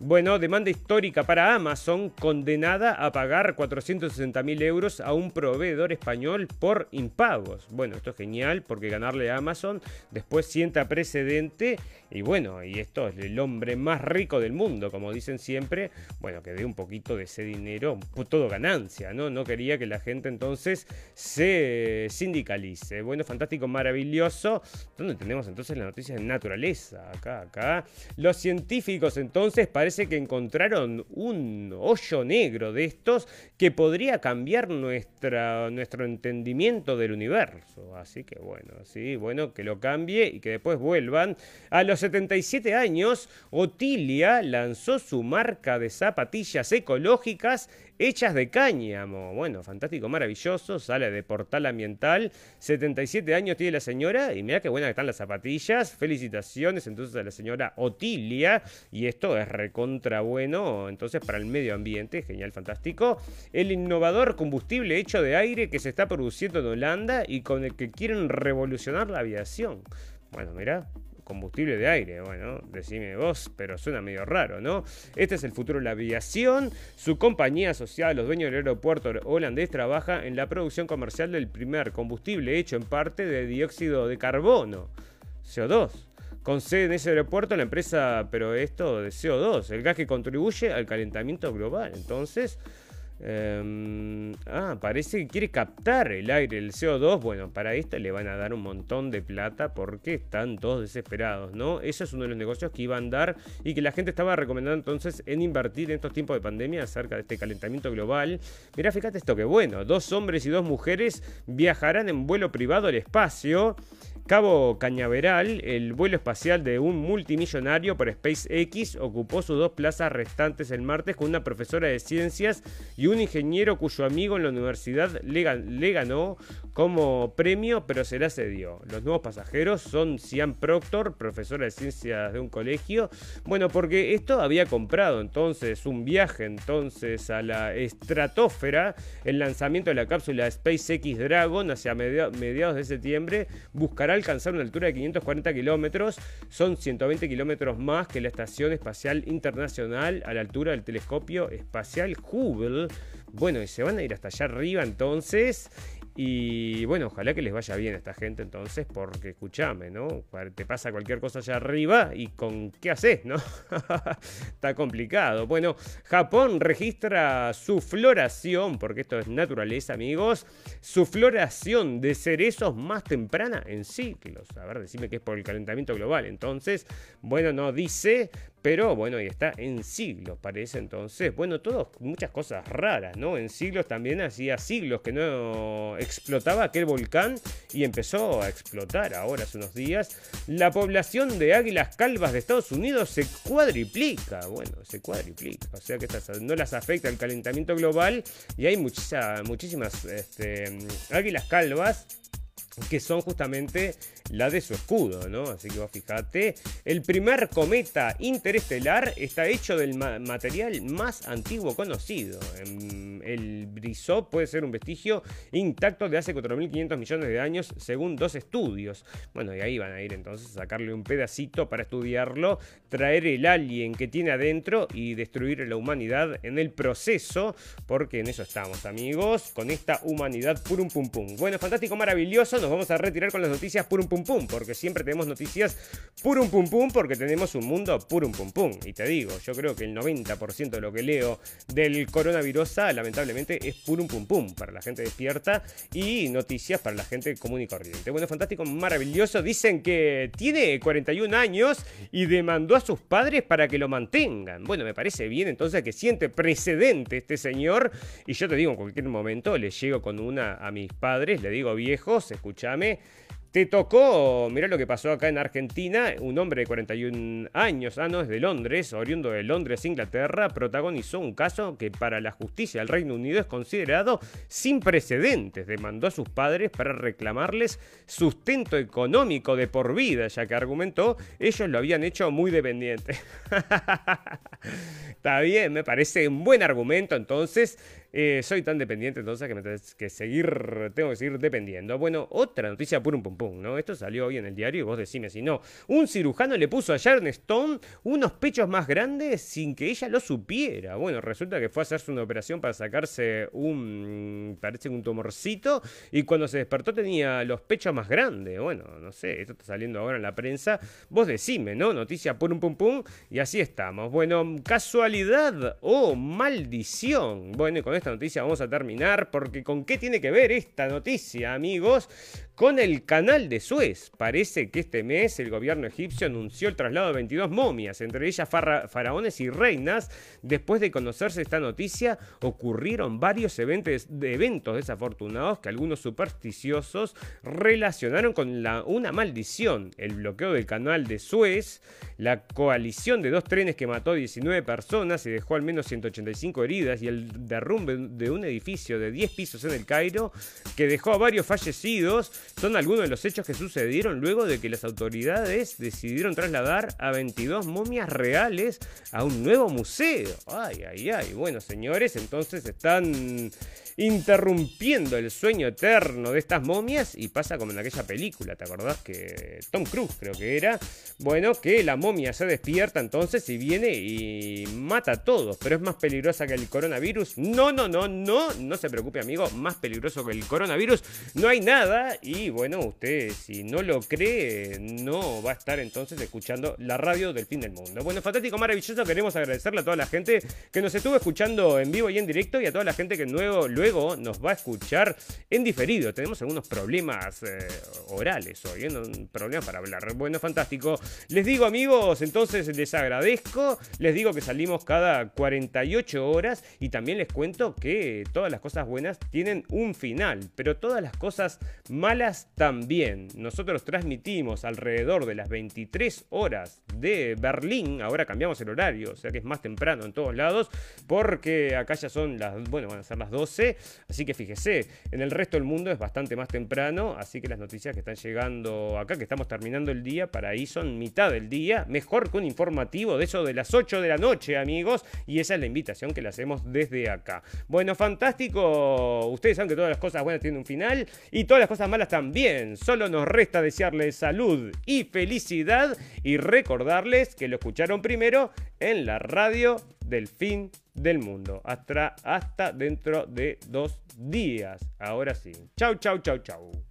Bueno, demanda histórica para Amazon, condenada a pagar 460 mil euros a un proveedor español por impagos. Bueno, esto es genial porque ganarle a Amazon después sienta precedente y bueno, y esto es el hombre más rico del mundo, como dicen siempre, bueno, que dé un poquito de ese dinero, todo ganancia, ¿no? No quería que la gente entonces se sindicalice. Bueno, fantástico, maravilloso. ¿Dónde tenemos entonces la noticia de naturaleza? Acá, acá. Los científicos entonces parecen que encontraron un hoyo negro de estos que podría cambiar nuestra, nuestro entendimiento del universo. Así que bueno, sí, bueno, que lo cambie y que después vuelvan. A los 77 años, Otilia lanzó su marca de zapatillas ecológicas hechas de cáñamo. Bueno, fantástico, maravilloso, sale de Portal Ambiental. 77 años tiene la señora y mira qué buenas están las zapatillas. Felicitaciones entonces a la señora Otilia. Y esto es recontra bueno, entonces para el medio ambiente, genial, fantástico. El innovador combustible hecho de aire que se está produciendo en Holanda y con el que quieren revolucionar la aviación. Bueno, mira, combustible de aire. Bueno, decime vos, pero suena medio raro, ¿no? Este es el futuro de la aviación. Su compañía asociada a los dueños del aeropuerto holandés trabaja en la producción comercial del primer combustible hecho en parte de dióxido de carbono, CO2. Con sede en ese aeropuerto la empresa, pero esto de CO2, el gas que contribuye al calentamiento global. Entonces, Em, ah, parece que quiere captar el aire, el CO2. Bueno, para esto le van a dar un montón de plata porque están todos desesperados, ¿no? Eso es uno de los negocios que iban a dar y que la gente estaba recomendando entonces en invertir en estos tiempos de pandemia acerca de este calentamiento global. Mirá, fíjate esto que bueno, dos hombres y dos mujeres viajarán en vuelo privado al espacio. Cabo Cañaveral, el vuelo espacial de un multimillonario por SpaceX, ocupó sus dos plazas restantes el martes con una profesora de ciencias y un ingeniero cuyo amigo en la universidad le, ganó como premio, pero se la cedió. Los nuevos pasajeros son Cian Proctor, profesora de ciencias de un colegio. Bueno, porque esto había comprado entonces un viaje entonces a la estratosfera, el lanzamiento de la cápsula SpaceX Dragon hacia mediados de septiembre buscará alcanzar una altura de 540 kilómetros, son 120 kilómetros más que la Estación Espacial Internacional a la altura del telescopio espacial Hubble. Bueno, y se van a ir hasta allá arriba entonces y bueno, ojalá que les vaya bien a esta gente entonces, porque escúchame, ¿no? Te pasa cualquier cosa allá arriba y con qué haces, ¿no? Está complicado. Bueno, Japón registra su floración, porque esto es naturaleza, amigos, su floración de cerezos más temprana en ciclos. A ver, decime que es por el calentamiento global. Entonces, bueno, no dice, pero bueno, y está en siglos, parece entonces. Bueno, todo, muchas cosas raras, ¿no? En siglos también hacía siglos que no explotaba aquel volcán y empezó a explotar ahora hace unos días. La población de águilas calvas de Estados Unidos se cuadriplica. Bueno, se cuadriplica. O sea que no las afecta el calentamiento global y hay muchísimas este, águilas calvas que son justamente la de su escudo, ¿no? Así que vos fijate, el primer cometa interestelar está hecho del material más antiguo conocido. Em, el brisó puede ser un vestigio intacto de hace 4.500 millones de años, según dos estudios. Bueno, y ahí van a ir entonces a sacarle un pedacito para estudiarlo, traer el alien que tiene adentro y destruir la humanidad en el proceso, porque en eso estamos, amigos, con esta humanidad purum pum pum. Bueno, fantástico, maravilloso nos vamos a retirar con las noticias purum pum porque siempre tenemos noticias purum pum pum, porque tenemos un mundo purum pum pum. Y te digo, yo creo que el 90% de lo que leo del coronavirus, lamentablemente, es purum pum pum para la gente despierta y noticias para la gente común y corriente. Bueno, fantástico, maravilloso. Dicen que tiene 41 años y demandó a sus padres para que lo mantengan. Bueno, me parece bien entonces que siente precedente este señor. Y yo te digo, en cualquier momento le llego con una a mis padres, le digo viejos, escúchame, te tocó, mirá lo que pasó acá en Argentina, un hombre de 41 años, ah, es de Londres, oriundo de Londres, Inglaterra, protagonizó un caso que para la justicia del Reino Unido es considerado sin precedentes. Demandó a sus padres para reclamarles sustento económico de por vida, ya que argumentó ellos lo habían hecho muy dependiente. Está bien, me parece un buen argumento entonces eh, soy tan dependiente entonces que me tengo que seguir, tengo que seguir dependiendo. Bueno, otra noticia purum pum pum, ¿no? Esto salió hoy en el diario y vos decime si no. Un cirujano le puso a Sharon Stone unos pechos más grandes sin que ella lo supiera. Bueno, resulta que fue a hacerse una operación para sacarse un, parece un tumorcito y cuando se despertó tenía los pechos más grandes. Bueno, no sé, esto está saliendo ahora en la prensa. Vos decime, ¿no? Noticia purum pum pum y así estamos. Bueno, casualidad o maldición. Bueno, con esta noticia vamos a terminar, porque ¿con qué tiene que ver esta noticia, amigos? Con el canal de Suez. Parece que este mes el gobierno egipcio anunció el traslado de 22 momias, entre ellas faraones y reinas. Después de conocerse esta noticia, ocurrieron varios eventos, desafortunados que algunos supersticiosos relacionaron con la, una maldición, el bloqueo del canal de Suez, la coalición de dos trenes que mató a 19 personas y dejó al menos 185 heridas y el derrumbe de un edificio de 10 pisos en el Cairo que dejó a varios fallecidos son algunos de los hechos que sucedieron luego de que las autoridades decidieron trasladar a 22 momias reales a un nuevo museo. Ay, ay, ay. Bueno, señores, entonces están interrumpiendo el sueño eterno de estas momias y pasa como en aquella película, ¿te acordás? Que Tom Cruise creo que era. Bueno, que la momia se despierta entonces y viene y mata a todos, pero es más peligrosa que el coronavirus. No, no, no, no, no se preocupe amigo, más peligroso que el coronavirus. No hay nada y bueno, usted si no lo cree, no va a estar entonces escuchando la radio del fin del mundo. Bueno, fantástico, maravilloso, queremos agradecerle a toda la gente que nos estuvo escuchando en vivo y en directo y a toda la gente que nuevo luego nos va a escuchar en diferido. Tenemos algunos problemas eh, orales hoy, ¿eh? problemas para hablar. Bueno, fantástico. Les digo, amigos, entonces les agradezco. Les digo que salimos cada 48 horas y también les cuento que todas las cosas buenas tienen un final, pero todas las cosas malas también. Nosotros transmitimos alrededor de las 23 horas de Berlín. Ahora cambiamos el horario, o sea que es más temprano en todos lados, porque acá ya son las, bueno, van a ser las 12 Así que fíjese, en el resto del mundo es bastante más temprano, así que las noticias que están llegando acá, que estamos terminando el día, para ahí son mitad del día, mejor que un informativo de eso de las 8 de la noche, amigos, y esa es la invitación que le hacemos desde acá. Bueno, fantástico, ustedes saben que todas las cosas buenas tienen un final y todas las cosas malas también, solo nos resta desearles salud y felicidad y recordarles que lo escucharon primero en la radio del fin del mundo. Hasta, hasta dentro de dos días. Ahora sí. Chau, chau, chau, chau.